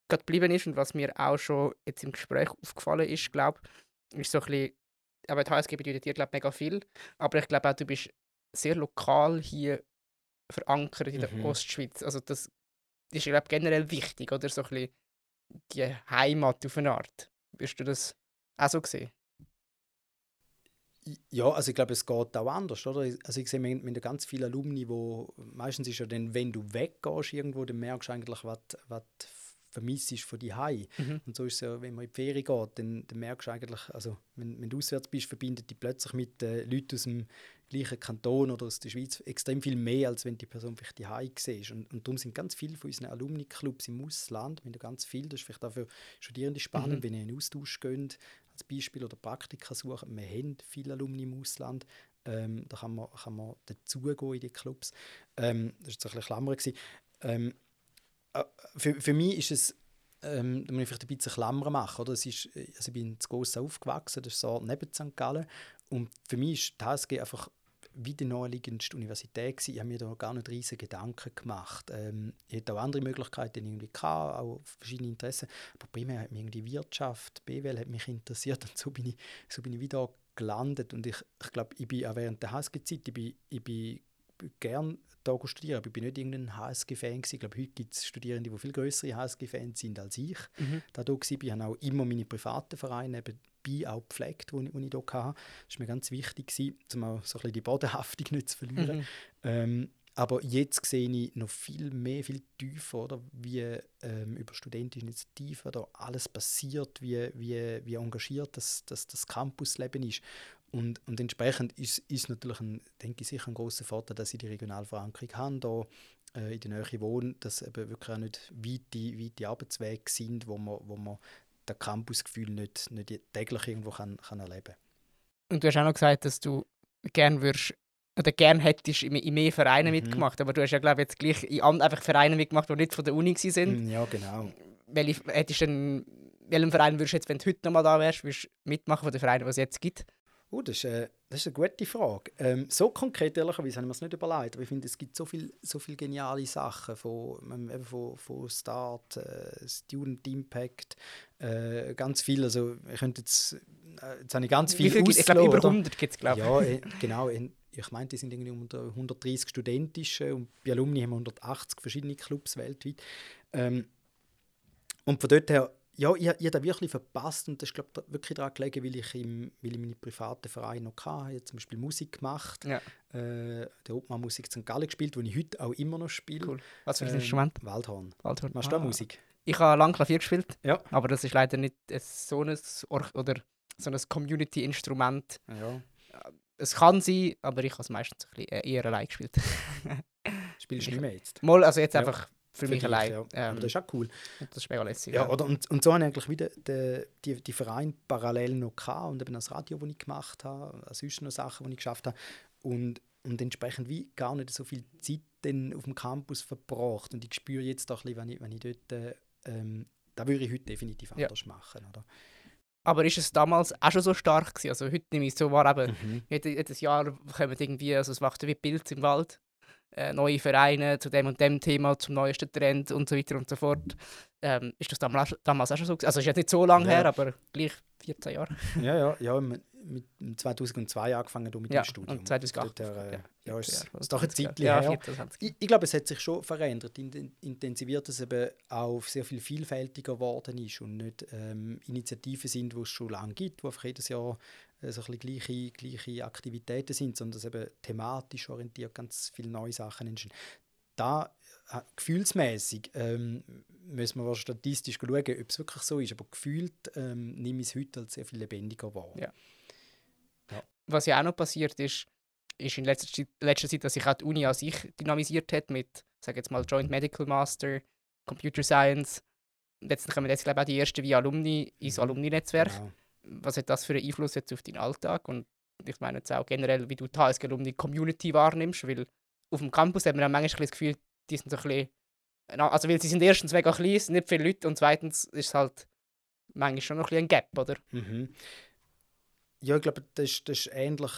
gerade geblieben ist und was mir auch schon jetzt im Gespräch aufgefallen ist, glaube ist so ein bisschen, aber die HSG bedeutet dir, glaube mega viel, aber ich glaube auch, du bist sehr lokal hier verankert in der Mhm. Ostschweiz. Also das ist, glaube generell wichtig, oder? So ein bisschen die Heimat auf eine Art. Wirst du das auch so sehen? Ja, also ich glaube, es geht auch anders, oder? Also ich sehe mit, mit ganz vielen Alumni, wo meistens ist ja dann, wenn du weggehst irgendwo, dann merkst du eigentlich, was, was vermisst von die Hause. Mhm. Und so ist es ja, wenn man in die Ferien geht, dann, dann merkst du eigentlich, also wenn, wenn du auswärts bist, verbindet dich plötzlich mit äh, Leuten aus dem gleichen Kanton oder aus der Schweiz extrem viel mehr, als wenn die Person vielleicht die Hause siehst. Und, und darum sind ganz viele von unseren Alumni-Clubs im Ausland, wir haben ganz viel, das ist vielleicht auch für Studierende spannend, Mhm. wenn ihr in den Austausch geht, als Beispiel, oder Praktika suchen. Wir haben viele Alumni im Ausland, ähm, da kann man, kann man dazugehen in die Clubs. Ähm, das war jetzt ein bisschen Klammer. Ähm, äh, für, für mich ist es, ähm, da muss ich vielleicht ein bisschen Klammer machen. Oder? Es ist, äh, also ich bin in Gossa aufgewachsen, das ist so neben St. Gallen. Und für mich ist die HSG einfach wie die naheliegendste Universität gewesen. Ich habe mir da gar nicht riesige Gedanken gemacht. Ähm, ich hatte auch andere Möglichkeiten irgendwie gehabt, auch verschiedene Interessen. Aber primär hat mich irgendwie Wirtschaft, BWL hat mich interessiert und so bin ich, so bin ich wieder gelandet. Und ich, ich glaube, ich bin auch während der HSG-Zeit, ich bin, ich bin gern da studieren, aber ich bin nicht irgendein HSG-Fan. Ich glaube, heute gibt es Studierende, die viel größere HSG-Fans sind als ich Mhm. da war. Ich habe auch immer meine privaten Vereine nebenbei auch gepflegt, die ich, die ich da hatte. Das war mir ganz wichtig, gewesen, um auch so ein bisschen die Bodenhaftung nicht zu verlieren. Mhm. Ähm, aber jetzt sehe ich noch viel mehr, viel tiefer, oder, wie ähm, über studentische Initiativen da alles passiert, wie, wie, wie engagiert das, das, das Campusleben ist. Und, und entsprechend ist ist natürlich, ein, denke ich, sicher ein großer Vorteil, dass ich die regionale Verankerung habe, da äh, in der Nähe wohne, dass eben wirklich auch nicht weite, weite Arbeitswege sind, wo man, wo man das Campusgefühl nicht, nicht täglich irgendwo kann, kann erleben Und du hast auch noch gesagt, dass du gern würdest oder gern hättest in, in mehr Vereinen Mhm. mitgemacht, aber du hast ja glaube ich jetzt gleich in einfach Vereine mitgemacht, die nicht von der Uni sind. Mm, Ja, genau. Welche, hättest denn, welchen Verein würdest du jetzt, wenn du heute nochmal da wärst, würdest du mitmachen von den Vereinen, die es jetzt gibt? Oh, das, ist, äh, das ist eine gute Frage. Ähm, so konkret, ehrlicherweise, habe ich mir das nicht überlegt. Aber ich finde, es gibt so viele so viel geniale Sachen, von, eben von, von Start, äh, Student Impact, äh, ganz viel. Also, ich könnte jetzt, äh, jetzt habe ich ganz viel Wie viel Ich glaube, über ausgelassen, 100 gibt es, glaube ich. Ja, äh, genau. äh, Ich meinte, die sind irgendwie unter 130 studentische und bei Alumni haben wir 180 verschiedene Clubs weltweit. Ähm, und von dort her, ja, ich, ich habe das wirklich verpasst und das ist, glaube ich, wirklich daran gelegen, weil ich, im, weil ich meine privaten Vereine noch hatte. Ich habe zum Beispiel Musik gemacht, Ja. äh, der Obmann Musik St. Gallen gespielt, wo ich heute auch immer noch spiele. Cool. Was für ein Ähm, Instrument? Waldhorn. Waldhorn. Machst du auch Ah. Musik? Ich habe lange Klavier gespielt, Ja. aber das ist leider nicht so ein, Or oder so ein Community-Instrument. Ja. Es kann sein, aber ich habe es meistens ein bisschen, äh, eher allein gespielt. Spielst du nicht mehr jetzt? Mal, also jetzt Ja. einfach für, mich allein. Ja. Ähm, Aber das ist auch cool. das ist mega lässig. Ja, oder? Und, und so habe ich eigentlich wieder die, die, die Vereine parallel noch gehabt und eben das Radio, das ich gemacht habe, sonst noch Sachen, die ich geschafft habe. Und, und entsprechend wie gar nicht so viel Zeit dann auf dem Campus verbracht. Und ich spüre jetzt auch ein bisschen, wenn ich, wenn ich dort, äh, ähm, da würde ich heute definitiv Ja. anders machen. Oder? Aber ist es damals auch schon so stark gewesen? Also heute nehme ich es so wahr, eben, mhm. jedes Jahr kommen irgendwie, also es macht wie Bild im Wald, äh, neue Vereine zu dem und dem Thema, zum neuesten Trend und so weiter und so fort. Ähm, ist das damals, damals auch schon so gewesen? Also ist jetzt nicht so lange ja. her, aber gleich 14 Jahre. Ja, ja, ja mit 2002 angefangen mit ja, dem Studium. Und 2008. Dort, äh, ja, ist, ist doch ein Zeit ja, her. Ich, ich, glaube, es hat sich schon verändert, intensiviert, dass es eben auch sehr viel vielfältiger geworden ist und nicht ähm, Initiativen sind, die es schon lange gibt, wo einfach jedes Jahr so ein gleiche, gleiche Aktivitäten sind, sondern dass eben thematisch orientiert ganz viele neue Sachen entstehen. Da äh, gefühlsmäßig ähm, müssen wir statistisch schauen, ob es wirklich so ist, aber gefühlt ähm, nehme ich es heute als sehr viel lebendiger wahr. Ja was ja auch noch passiert ist, ist in letzter Zeit, letzter Zeit dass sich auch die Uni an sich dynamisiert hat mit, sage jetzt mal, Joint Medical Master, Computer Science. Jetzt kommen jetzt, glaube ich, auch die ersten wie Alumni ins mhm. Alumni-Netzwerk. Genau. Was hat das für einen Einfluss jetzt auf deinen Alltag? Und ich meine jetzt auch generell, wie du die HSG Alumni Community wahrnimmst, weil auf dem Campus hat man auch manchmal das Gefühl, die sind so ein bisschen, also weil sie sind erstens mega klein, sind nicht viele Leute und zweitens ist es halt manchmal schon noch ein, bisschen ein Gap, oder? Mhm. Ja, ich glaube, das, das ist ähnlich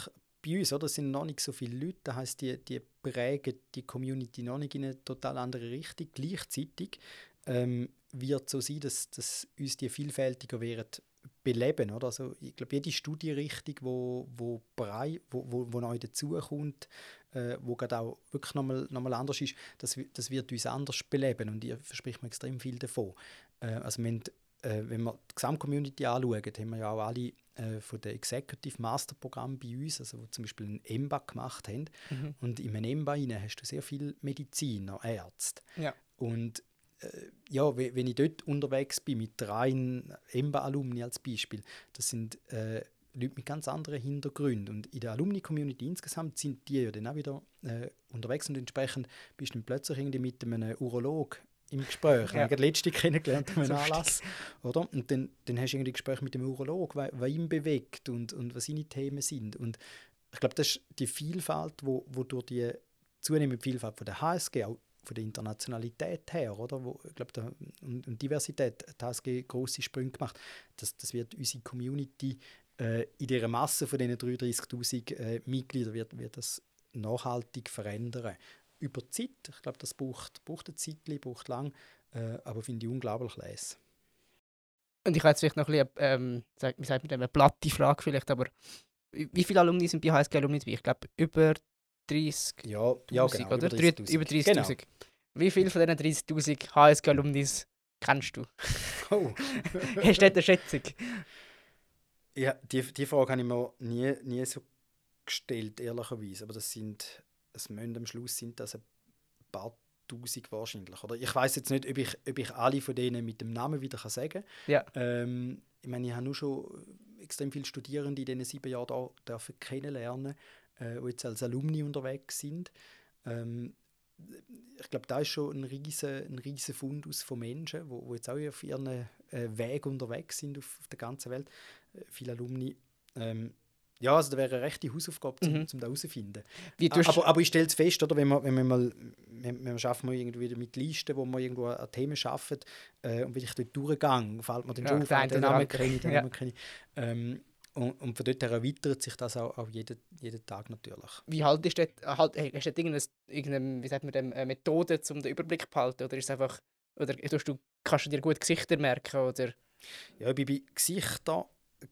bei uns, oder? Es sind noch nicht so viele Leute, das heisst, die, die prägen die Community noch nicht in eine total andere Richtung. Gleichzeitig ähm, wird es so sein, dass, dass uns die vielfältiger werden beleben, oder? Also, ich glaube, jede Studienrichtung, wo, wo, brei, wo, wo, wo neu dazukommt, äh, wo gerade auch wirklich nochmal noch mal anders ist, das, das wird uns anders beleben und ich verspreche mir extrem viel davon. Äh, also wir haben, äh, wenn wir die Gesamtcommunity anschauen, haben wir ja auch alle äh, von den Executive Master Programm bei uns, also wo zum Beispiel ein EMBA gemacht haben. Mhm. Und in einem EMBA hast du sehr viele Mediziner, Ärzte. Ja. Und ja, wenn ich dort unterwegs bin mit rein EMBA-Alumni als Beispiel, das sind äh, Leute mit ganz anderen Hintergründen. Und in der Alumni-Community insgesamt sind die ja dann auch wieder äh, unterwegs und entsprechend bist du plötzlich irgendwie mit einem Urolog im Gespräch. Ja. Ich habe letzte kennengelernt an einem Anlass. Oder? Und dann, dann hast du irgendwie Gespräch mit dem Urolog, was, was ihn bewegt und, und was seine Themen sind. Und ich glaube, das ist die Vielfalt, wo, wo durch die zunehmende Vielfalt von der HSG, auch von der Internationalität her, oder? Wo, ich glaube, und, und, Diversität, die HSG grosse Sprünge gemacht. Das, das wird unsere Community äh, in dieser Masse von diesen 33'000 äh, Mitgliedern wird, wird das nachhaltig verändern über die Zeit. Ich glaube, das braucht, braucht eine Zeit, braucht lang, äh, aber finde ich unglaublich les. Und ich habe jetzt vielleicht noch ein bisschen, ähm, wie sagt man, eine platte Frage vielleicht, aber wie viele Alumni sind bei HSG Alumni? Ich glaube, über 30'000, ja, ja, genau, oder? Über 30'000. 30 genau. Wie viele von diesen 30'000 HSG Alumni kennst du? Oh. Hast du eine Schätzung? Ja, die, die Frage habe ich mir nie, nie so gestellt, ehrlicherweise. Aber das sind es müssen am Schluss sind das ein paar Tausend wahrscheinlich. Oder? Ich weiß jetzt nicht, ob ich, ob ich alle von denen mit dem Namen wieder kann sagen kann. Ja. Ähm, ich meine, ich habe nur schon extrem viele Studierende in diesen sieben Jahren da dürfen kennenlernen, äh, die jetzt als Alumni unterwegs sind. Ähm, ich glaube, da ist schon ein riesen, ein riesen Fundus von Menschen, wo, wo jetzt auch auf ihren äh, Weg unterwegs sind auf, auf der ganzen Welt. Äh, viele Alumni. Ähm, ja, also das wäre eine rechte Hausaufgabe, um mhm. da herauszufinden. Aber, aber ich stelle es fest, oder, wenn wir, wenn wir mal, wenn, wir schaffen wir irgendwie mit Listen, wo wir irgendwo an Themen schaffen, äh, und wenn ich dort durchgehe, fällt mir dann schon ja, auf, den Namen kenne ich, den Namen kenne ich. Ähm, und, und von dort her erweitert sich das auch, auch jeden, jeden Tag natürlich. Wie haltest du das, halt, hast du irgendeine, irgendeine wie sagt man dem, eine Methode, um den Überblick zu behalten? Oder ist es einfach, oder du, kannst du dir gut Gesichter merken? Oder? Ja, bei Gesichtern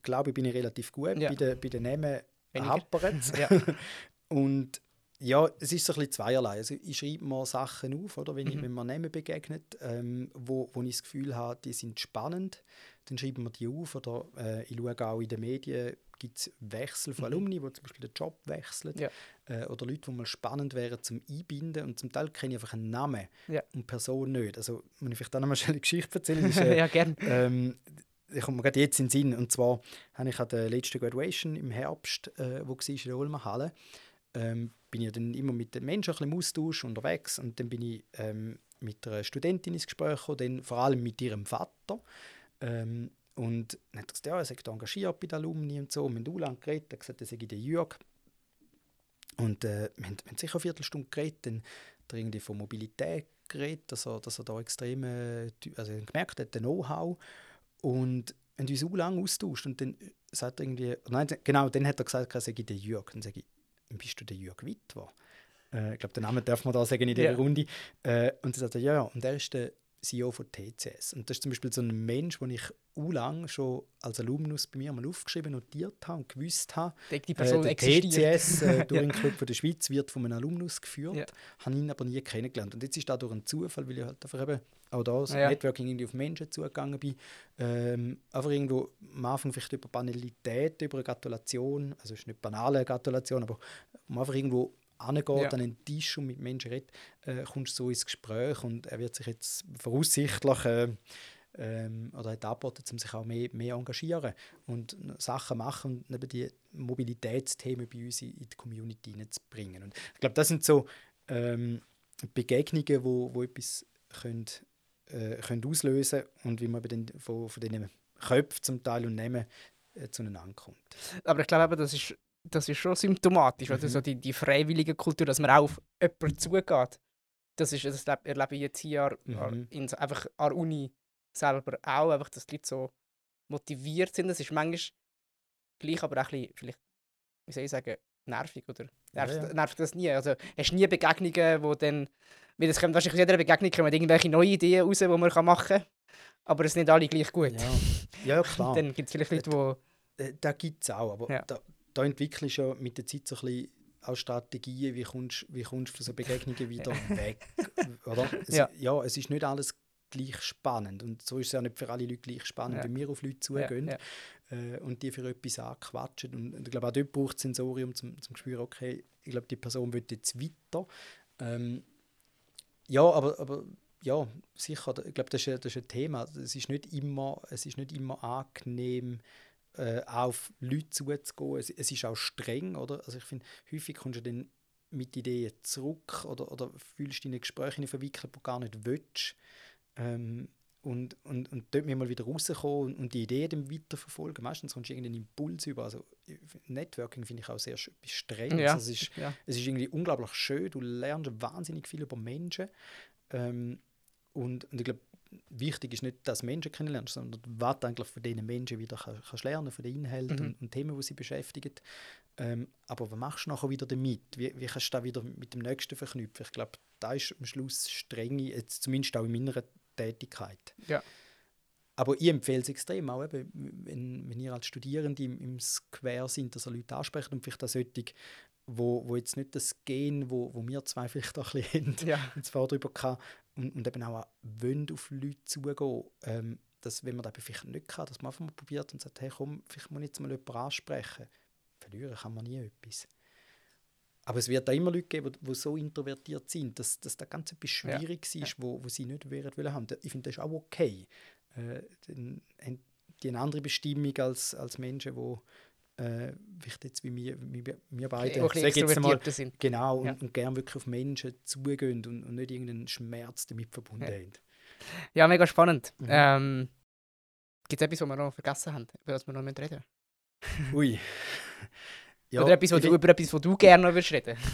glaube ich, bin ich relativ gut. Ja. Bei, den, bei den Namen happert ja. Und ja, es ist so ein bisschen zweierlei. Also ich schreibe mir Sachen auf, oder? Wenn, mhm. ich, wenn mir Namen begegnet, ähm, wo, wo ich das Gefühl habe, die sind spannend, dann schreiben wir die auf. Oder äh, ich schaue auch in den Medien, gibt es Wechsel von mhm. Alumni, die zum Beispiel den Job wechseln. Ja. Äh, oder Leute, die mal spannend wären zum Einbinden. Und zum Teil kenne ich einfach einen Namen ja. und Person nicht. Also, wenn ich vielleicht dann noch mal eine Geschichte erzählen, ist, äh, ja, gerne. Ähm, ich komme mir gerade jetzt in den Sinn. Und zwar habe ich an der letzten Graduation im Herbst, äh, wo war in der Ulmer Halle, ähm, bin ich dann immer mit den Menschen ein bisschen im Austausch unterwegs und dann bin ich ähm, mit einer Studentin ins Gespräch gekommen, dann vor allem mit ihrem Vater. Ähm, und dann hat er gesagt, ja, er sei engagiert bei den Alumni und so. Wir haben lange geredet, er hat gesagt, er sei der Jürg. Und äh, wir, haben, wir haben sicher eine Viertelstunde geredet, dann hat er irgendwie von Mobilität geredet, dass er, dass er da extrem, äh, also gemerkt hat, Know-how und haben uns auch lange austauscht und dann sagt er irgendwie, nein, genau, dann hat er gesagt, er sei der Jürg. Dann sage ich, bist du der Jürg Wittwer? Äh, ich glaube, den Namen darf man da sagen in dieser ja. Runde. Äh, und dann sagt er, ja, ja, und er ist der CEO von TCS. Und das ist zum Beispiel so ein Mensch, den ich auch lange schon als Alumnus bei mir mal aufgeschrieben, notiert habe und gewusst habe. Die Person äh, der TCS, äh, Touring Club von der Schweiz, wird von einem Alumnus geführt, ja. habe ihn aber nie kennengelernt. Und jetzt ist das durch einen Zufall, weil ich halt einfach eben auch da das ja. Networking irgendwie auf Menschen zugegangen bin. Ähm, einfach irgendwo am Anfang vielleicht über Banalität, über eine Gratulation, also es ist nicht banale Gratulation, aber um einfach irgendwo angeht, ja. an einen Tisch und mit Menschen redet, äh, kommst du so ins Gespräch und er wird sich jetzt voraussichtlich äh, ähm, oder hat angeboten, um sich auch mehr, mehr engagieren und Sachen machen und neben die Mobilitätsthemen bei uns in, in die Community zu bringen. Und ich glaube, das sind so ähm, Begegnungen, wo, wo etwas können, äh, können auslösen und wie man dann von, von diesen Köpfen zum Teil und Nehmen äh, zueinander kommt. Aber ich glaube, das ist das ist schon symptomatisch, mhm. oder so die, die freiwillige Kultur, dass man auch auf jemanden zugeht. Das, ist, das erlebe ich jetzt hier mhm. in, einfach an der Uni selber auch, einfach, dass die Leute so motiviert sind. Das ist manchmal gleich, aber auch ein bisschen, vielleicht, wie soll ich sagen, nervig, oder? Nervt, ja, ja. nervt das nie? Also, hast du nie Begegnungen, wo dann, wie das kommt wahrscheinlich aus jeder Begegnung kommen irgendwelche neue Ideen raus, die man machen kann, aber es sind nicht alle gleich gut. Ja, ja klar. dann gibt es vielleicht Leute, die... Äh, da gibt es auch, aber ja. da, da entwickelst du ja mit der Zeit so ein bisschen auch Strategien, wie kommst, wie kommst du von so Begegnungen wieder weg. Oder? Es, ja. ja, es ist nicht alles gleich spannend. Und so ist es ja nicht für alle Leute gleich spannend, ja. wenn wir auf Leute zugehen ja, ja. Äh, und die für etwas anquatschen. Und, und ich glaube, auch dort braucht es Sensorium, um zum spüren, okay, ich glaube, die Person will jetzt weiter. Ähm, ja, aber, aber ja, sicher, ich glaube, das, ist, das ist ein Thema. Es ist nicht immer, es ist nicht immer angenehm, äh, auf Leute zuzugehen. Es, es ist auch streng, oder? Also ich finde, häufig kommst du dann mit Ideen zurück oder, oder fühlst dich in Gespräche verwickelt, die du gar nicht willst. Ähm, und, und, und dort mal wieder rauskommen und, und die Idee dann weiterverfolgen. Meistens kommst du irgendeinen Impuls über. Also, Networking finde ich auch sehr streng. Ja. Also es, ist, ja. es ist irgendwie unglaublich schön. Du lernst wahnsinnig viel über Menschen. Ähm, und, und ich glaube, wichtig ist nicht, dass Menschen kennenlernst, sondern was du eigentlich von diesen Menschen wieder kannst lernen, von den Inhalten mhm. und, und, Themen, die sie beschäftigen. Ähm, aber was machst du nachher wieder damit? Wie, wie kannst du das wieder mit dem Nächsten verknüpfen? Ich glaube, da ist am Schluss strenge, jetzt zumindest auch in meiner Tätigkeit. Ja. Aber ich empfehle es extrem, auch eben, wenn, wenn ihr als Studierende im, im Square sind, dass ihr Leute ansprecht und vielleicht auch solche, wo, wo jetzt nicht das Gen, wo, wo wir zwei vielleicht auch ein bisschen haben, ja. vorher darüber gehabt, und, und eben auch wollen auf Leute zugehen, ähm, dass wenn man das vielleicht nicht kann, dass man einfach mal probiert und sagt, hey komm, vielleicht muss ich jetzt mal jemanden ansprechen. Verlieren kann man nie etwas. Aber es wird auch immer Leute geben, die so introvertiert sind, dass, dass das ganz etwas Schwieriges ja. ist, wo, wo sie nicht wären wollen haben. Ich finde, das ist auch okay. Äh, dann haben die eine andere Bestimmung als, als Menschen, die äh, jetzt wie wir, wir, wir beide, okay, jetzt mal, sind. genau, ja. und, und gerne wirklich auf Menschen zugehen und, und nicht irgendeinen Schmerz damit verbunden ja. haben. Ja, mega spannend. Mhm. Ähm, Gibt es etwas, was wir noch vergessen haben, über das wir noch reden Ui. ja, Oder etwas, wo du, über etwas, was du gerne noch reden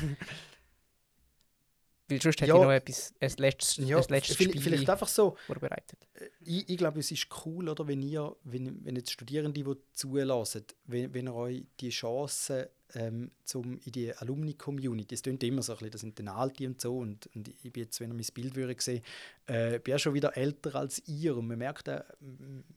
Weil sonst hätte ja, ich noch etwas, ein letztes, ja, ein letztes Spiel vielleicht einfach so, vorbereitet. Äh, ich, ich glaube, es ist cool, oder, wenn ihr, wenn, wenn jetzt Studierende die zulassen, wenn, wenn ihr euch die Chance ähm, zum, in die Alumni-Community, es klingt immer so ein bisschen, das sind die Alte und so, und, und ich bin jetzt, wenn ihr mein Bild würde sehen, äh, bin ja schon wieder älter als ihr und man merkt, äh,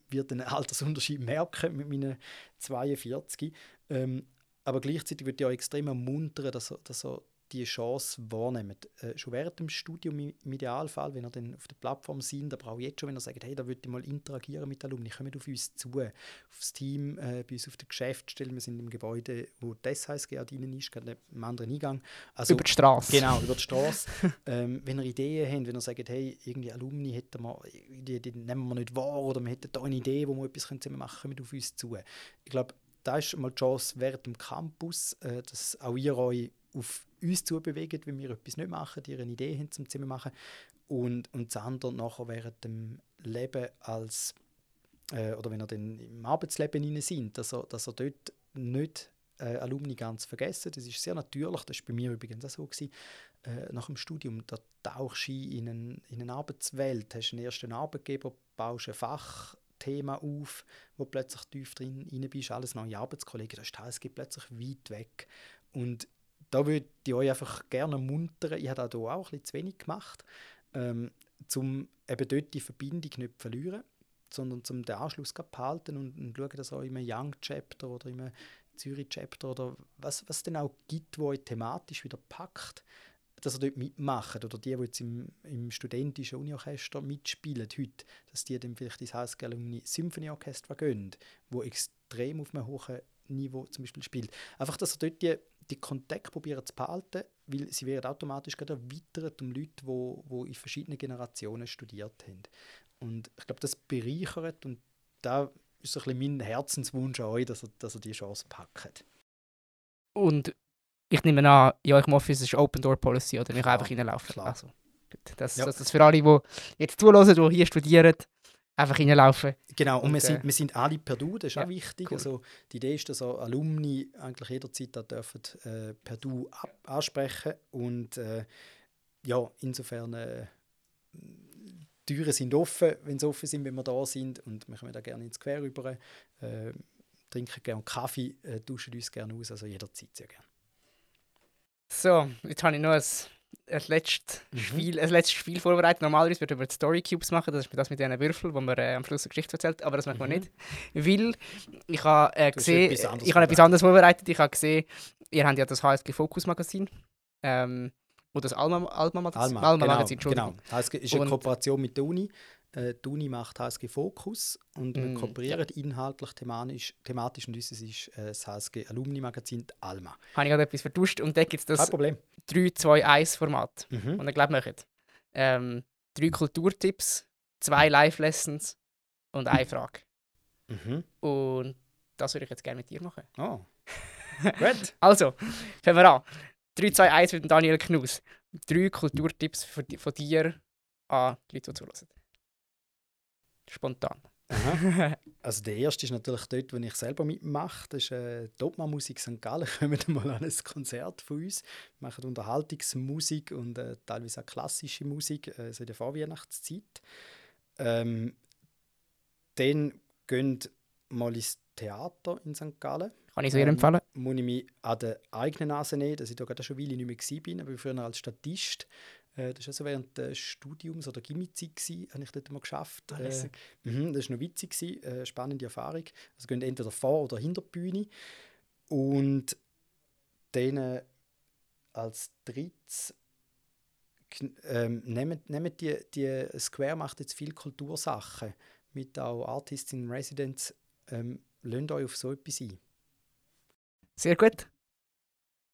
wird den Altersunterschied merken mit meinen 42. Ähm, aber gleichzeitig würde ich euch extrem ermuntern, dass ihr, dass ihr die Chance wahrnehmen. Äh, schon während dem Studium im Idealfall, wenn ihr dann auf der Plattform sind, aber auch jetzt schon, wenn ihr sagt, hey, da würde ich mal interagieren mit Alumni, kommt auf uns zu, aufs Team, äh, bei uns auf der Geschäftsstelle. Wir sind im Gebäude, wo das HSG drinnen ist, gerade im anderen Eingang. Also, über die Straße. Genau, über die Straße. ähm, wenn ihr Ideen habt, wenn ihr sagt, hey, irgendwie Alumni hätten wir, die, die nehmen wir nicht wahr oder wir hätten da eine Idee, wo wir etwas zusammen machen können, kommt auf uns zu. Ich glaube, da ist mal die Chance während dem Campus, äh, dass auch ihr euch auf uns zu bewegen, wenn wir etwas nicht machen, die eine Idee haben zum Zimmer machen und, und das andere nachher während dem Leben als äh, oder wenn ihr dann im Arbeitsleben hinein sind, dass er, dass er dort nicht äh, Alumni ganz vergessen. Das ist sehr natürlich, das war bei mir übrigens auch so. Gewesen. Äh, nach dem Studium, da tauchst du in, einen, in eine Arbeitswelt, hast einen ersten Arbeitgeber, baust ein Fach Thema auf, wo plötzlich tief drin rein bist, alles neue Arbeitskollegen, das ist die HSG plötzlich weit weg. Und da würde ich euch einfach gerne muntern, ich habe da auch bisschen zu wenig gemacht, ähm, um eben dort die Verbindung nicht zu verlieren, sondern um den Anschluss zu behalten und, und schauen, dass auch im Young Chapter oder im Zürich Chapter oder was es denn auch gibt, wo euch thematisch wieder packt, dass ihr dort mitmacht oder die, die jetzt im, im studentischen Uniorchester mitspielen heute, dass die dann vielleicht ins Haus Alumni Symphony Orchestra gehen, wo extrem auf einem hohen Niveau zum Beispiel spielt. Einfach, dass ihr dort die, die Kontakte probieren zu behalten, weil sie werden automatisch gerade erweitert um Leute, die wo, wo in verschiedenen Generationen studiert haben. Und ich glaube, das bereichert und da ist ein bisschen mein Herzenswunsch an euch, dass ihr, dass ihr die Chance packt. Und ich nehme an, in eurem Office ist Open Door Policy oder ich einfach reinlaufen. Klar. Also, das, Ja. das, das für alle, die jetzt zuhören, die hier studieren, einfach reinlaufen. Genau, und, Und, wir, äh, sind, wir sind alle per Du, das ist ja, auch wichtig. cool. Also, die Idee ist, dass auch Alumni eigentlich jederzeit da dürfen, äh, per Du ab ansprechen und äh, ja, insofern äh, die Türen sind offen, wenn sie offen sind, wenn wir da sind und wir kommen da gerne ins Quer rüber, äh, trinken gerne Kaffee, äh, tauschen uns gerne aus, also jederzeit sehr gerne. So, jetzt habe ich noch ein, ein, letztes Mhm. Spiel, ein letztes Spiel vorbereitet. Normalerweise würden wir die Story Cubes machen, das ist das mit diesen Würfeln, wo man äh, am Schluss eine Geschichte erzählt, aber das machen wir Mhm. nicht. Weil ich habe äh, gesehen, etwas anderes ich habe etwas vorbereitet. anderes vorbereitet. Ich habe gesehen, ihr habt ja das HSG Fokus Magazin. Ähm, oder das Alma, Alma, Magazin. Alma, genau, Magazin, Entschuldigung. genau. HSG ist eine Kooperation mit der Uni. Äh, die Uni macht HSG Fokus und wir Mm, kooperieren inhaltlich, thematisch, thematisch und unseres ist äh, das HSG Alumni Magazin die Alma. Habe ich gerade etwas vertuscht und da gibt es das Problem. 3-2-1-Format. Mhm. Und ich glaube, wir machen ähm, drei Kulturtipps, zwei Live-Lessons und eine Frage. Mhm. Und das würde ich jetzt gerne mit dir machen. Oh. Gut. Also, fangen wir an. 3, 2, 1 mit Daniel Knus. Drei Kulturtipps von dir an die Leute, die zuhören. Spontan. Also der erste ist natürlich dort, wo ich selber mitmache. Das ist äh, Dogma Musik St. Gallen. Kommt mal an ein Konzert von uns. Wir machen Unterhaltungsmusik und äh, teilweise auch klassische Musik, äh, so in der Vorweihnachtszeit. Ähm, dann gehen mal ins Theater in St. Gallen. Kann ich sehr Ähm, empfehlen. muss ich mich an der eigenen Nase nehmen, dass ich da gerade schon eine Weile nicht mehr bin, aber früher als Statist. Äh, das war also während des Studiums oder gewesen, habe ich dort mal geschafft. Ah, Äh, mhm, das war noch witzig, gewesen, äh, spannende Erfahrung. Also gehen entweder vor oder hinter die Bühne. Und dann äh, als drittes ähm, nehmt, nehmt die, die Square macht jetzt viele Kultursachen mit auch Artists in Residence. Ähm, lasst euch auf so etwas ein. Sehr gut.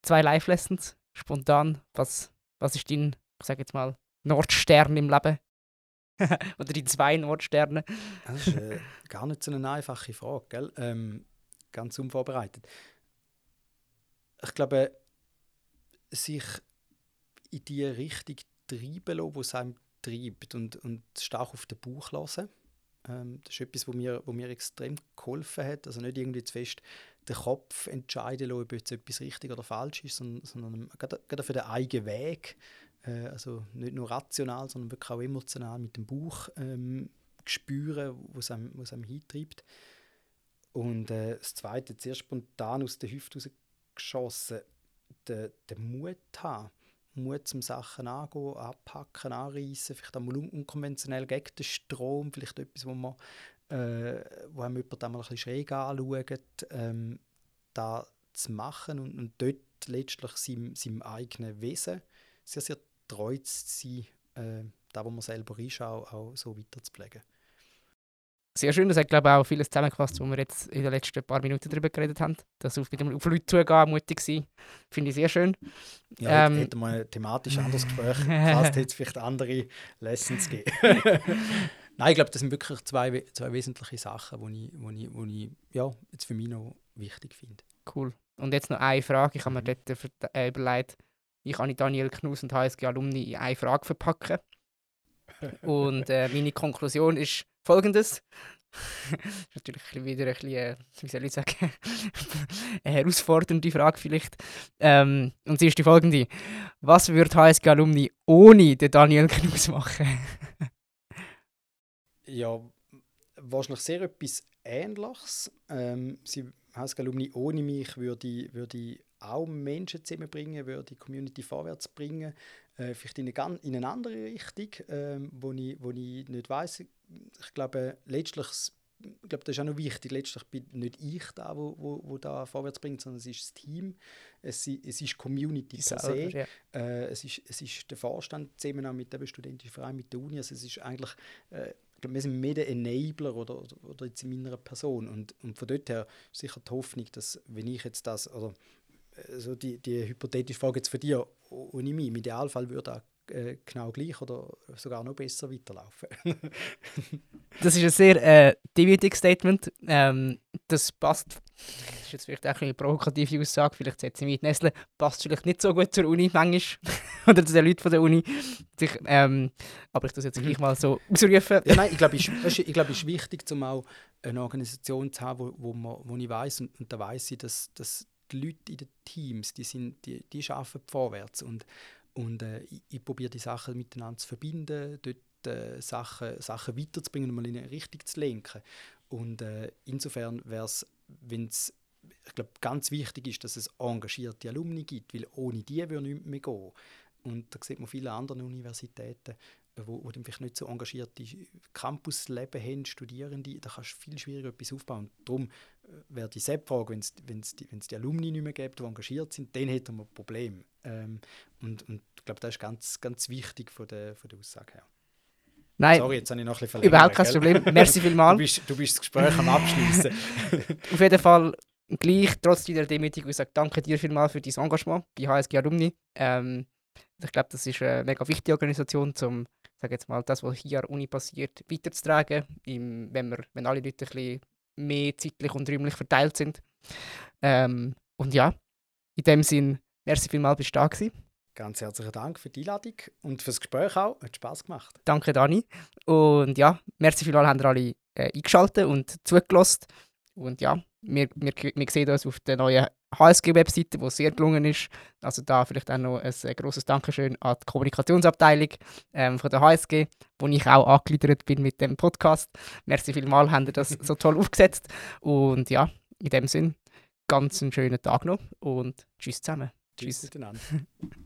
Zwei Live-Lessons. Spontan. Was, was ist dein, ich sage jetzt mal, Nordstern im Leben? Oder die zwei Nordsterne? Das ist äh, gar nicht so eine einfache Frage, gell? Ähm, ganz unvorbereitet. Ich glaube, sich in die Richtung treiben lassen, wo es einem treibt und, und stark auf den Bauch lassen. Ähm, das ist etwas, wo mir, wo mir extrem geholfen hat. Also nicht irgendwie zu fest den Kopf entscheiden lassen, ob jetzt etwas richtig oder falsch ist, sondern, sondern gerade, gerade für den eigenen Weg, äh, also nicht nur rational, sondern wirklich auch emotional mit dem Bauch ähm, spüren, wo es einem, wo es einem hintreibt. Und äh, das Zweite, sehr spontan aus der Hüfte rausgeschossen, den, den Mut haben. Mut zum Sachen angehen, anpacken, anreißen, vielleicht einmal un unkonventionell gegen den Strom, vielleicht etwas, wo man äh, wo einem jemand einmal ein bisschen schräg anschaut, ähm, da zu machen und, und dort letztlich seinem, seinem eigenen Wesen sehr, sehr treu zu sein, äh, da wo man selber ist, auch, auch so weiterzupflegen. Sehr schön, das hat glaube ich auch vieles zusammengefasst, wo wir jetzt in den letzten paar Minuten darüber geredet haben. Dass auf, auf Leute zugehen, mutig sein, finde ich sehr schön. Ja, Ähm. hätten wir ein thematisch anderes Gespräch, fast hätte es vielleicht andere Lessons geben. Nein, ich glaube, das sind wirklich zwei, we- zwei wesentliche Sachen, die ich, wo ich, wo ich ja, jetzt für mich noch wichtig finde. Cool. Und jetzt noch eine Frage. Ich habe mir Mhm. dort äh, überlegt, ich kann Daniel Knus und HSG Alumni in eine Frage verpacken. Und äh, meine Konklusion ist folgendes. das ist natürlich wieder ein bisschen, äh, wie soll ich sagen, eine herausfordernde Frage vielleicht. Ähm, und sie ist die folgende. Was würde HSG Alumni ohne den Daniel Knus machen? Ja, wahrscheinlich sehr etwas Ähnliches. Ähm, sie House Alumni ohne mich würde, würde auch Menschen zusammenbringen, würde die Community vorwärts bringen, äh, vielleicht in eine, in eine andere Richtung, äh, wo, ich, wo ich nicht weiß. Ich glaube, letztlich ich glaube, das ist auch noch wichtig. Letztlich bin nicht ich da, wo, wo, wo da vorwärts bringt, sondern es ist das Team, es, es ist Community per se, ja. äh, es, ist, es ist der Vorstand zusammen auch mit dem studentischen Verein, mit der Uni. Also es ist eigentlich, äh, ich glaube, wir sind mehr der Enabler oder, oder, oder jetzt in meiner Person. Und, und von dort her sicher die Hoffnung, dass wenn ich jetzt das, oder äh, so die, die hypothetische Frage jetzt für dich ohne mich, im Idealfall würde auch äh, genau gleich oder sogar noch besser weiterlaufen. das ist ein sehr äh, dividiges Statement. Ähm, das passt, das ist jetzt vielleicht auch eine provokative Aussage, vielleicht setze ich mich in Nestle, passt vielleicht nicht so gut zur Uni manchmal oder zu den Leuten von der Uni. Ich, ähm, aber ich das jetzt gleich mal so ausrufen. Ja, nein, ich glaube, es ist, ich glaub, ist wichtig, um auch eine Organisation zu haben, wo, wo, man, wo ich weiß und, und da weiß ich, dass, dass die Leute in den Teams, die, sind, die, die arbeiten vorwärts und und äh, ich, ich probiere die Sachen miteinander zu verbinden, dort äh, Sachen, Sachen weiterzubringen und mal in eine Richtung zu lenken. Und äh, insofern wäre es, wenn es, ich glaube, ganz wichtig ist, dass es engagierte Alumni gibt, weil ohne die würde nichts mehr gehen. Und da sieht man viele andere Universitäten, wo, wo dann vielleicht nicht so engagierte Campusleben haben, Studierende, da kannst du viel schwieriger etwas aufbauen. Darum äh, wäre die SEP-Frage, wenn es die, die Alumni nicht mehr gibt, die engagiert sind, dann hätten wir ein Problem. Ähm, und, und ich glaube, das ist ganz, ganz wichtig von der, von der Aussage her. Nein, Sorry, jetzt habe ich noch ein bisschen Überhaupt kein Problem. Merci vielmals. Du bist, du bist das Gespräch am Abschließen. Auf jeden Fall gleich, trotz deiner Demütigung, ich sage danke dir vielmals für dein Engagement bei HSG Alumni. Ähm, ich glaube, das ist eine mega wichtige Organisation, um sage jetzt mal, das, was hier an der Uni passiert, weiterzutragen, im, wenn, wir, wenn alle Leute ein bisschen mehr zeitlich und räumlich verteilt sind. Ähm, und ja, in dem Sinn, merci vielmals, bist du da gewesen. Ganz herzlichen Dank für die Einladung und fürs Gespräch auch. Hat Spaß gemacht. Danke, Dani. Und ja, merci vielmals, haben ihr alle äh, eingeschaltet und zugelassen. Und ja, wir, wir, wir sehen uns auf der neuen HSG-Webseite, die sehr gelungen ist. Also da vielleicht auch noch ein, ein grosses Dankeschön an die Kommunikationsabteilung ähm, von der HSG, wo ich auch angegliedert bin mit dem Podcast. Merci vielmals, haben ihr das so toll aufgesetzt. Und ja, in dem Sinn, ganz einen schönen Tag noch und tschüss zusammen. Tschüss, tschüss. miteinander.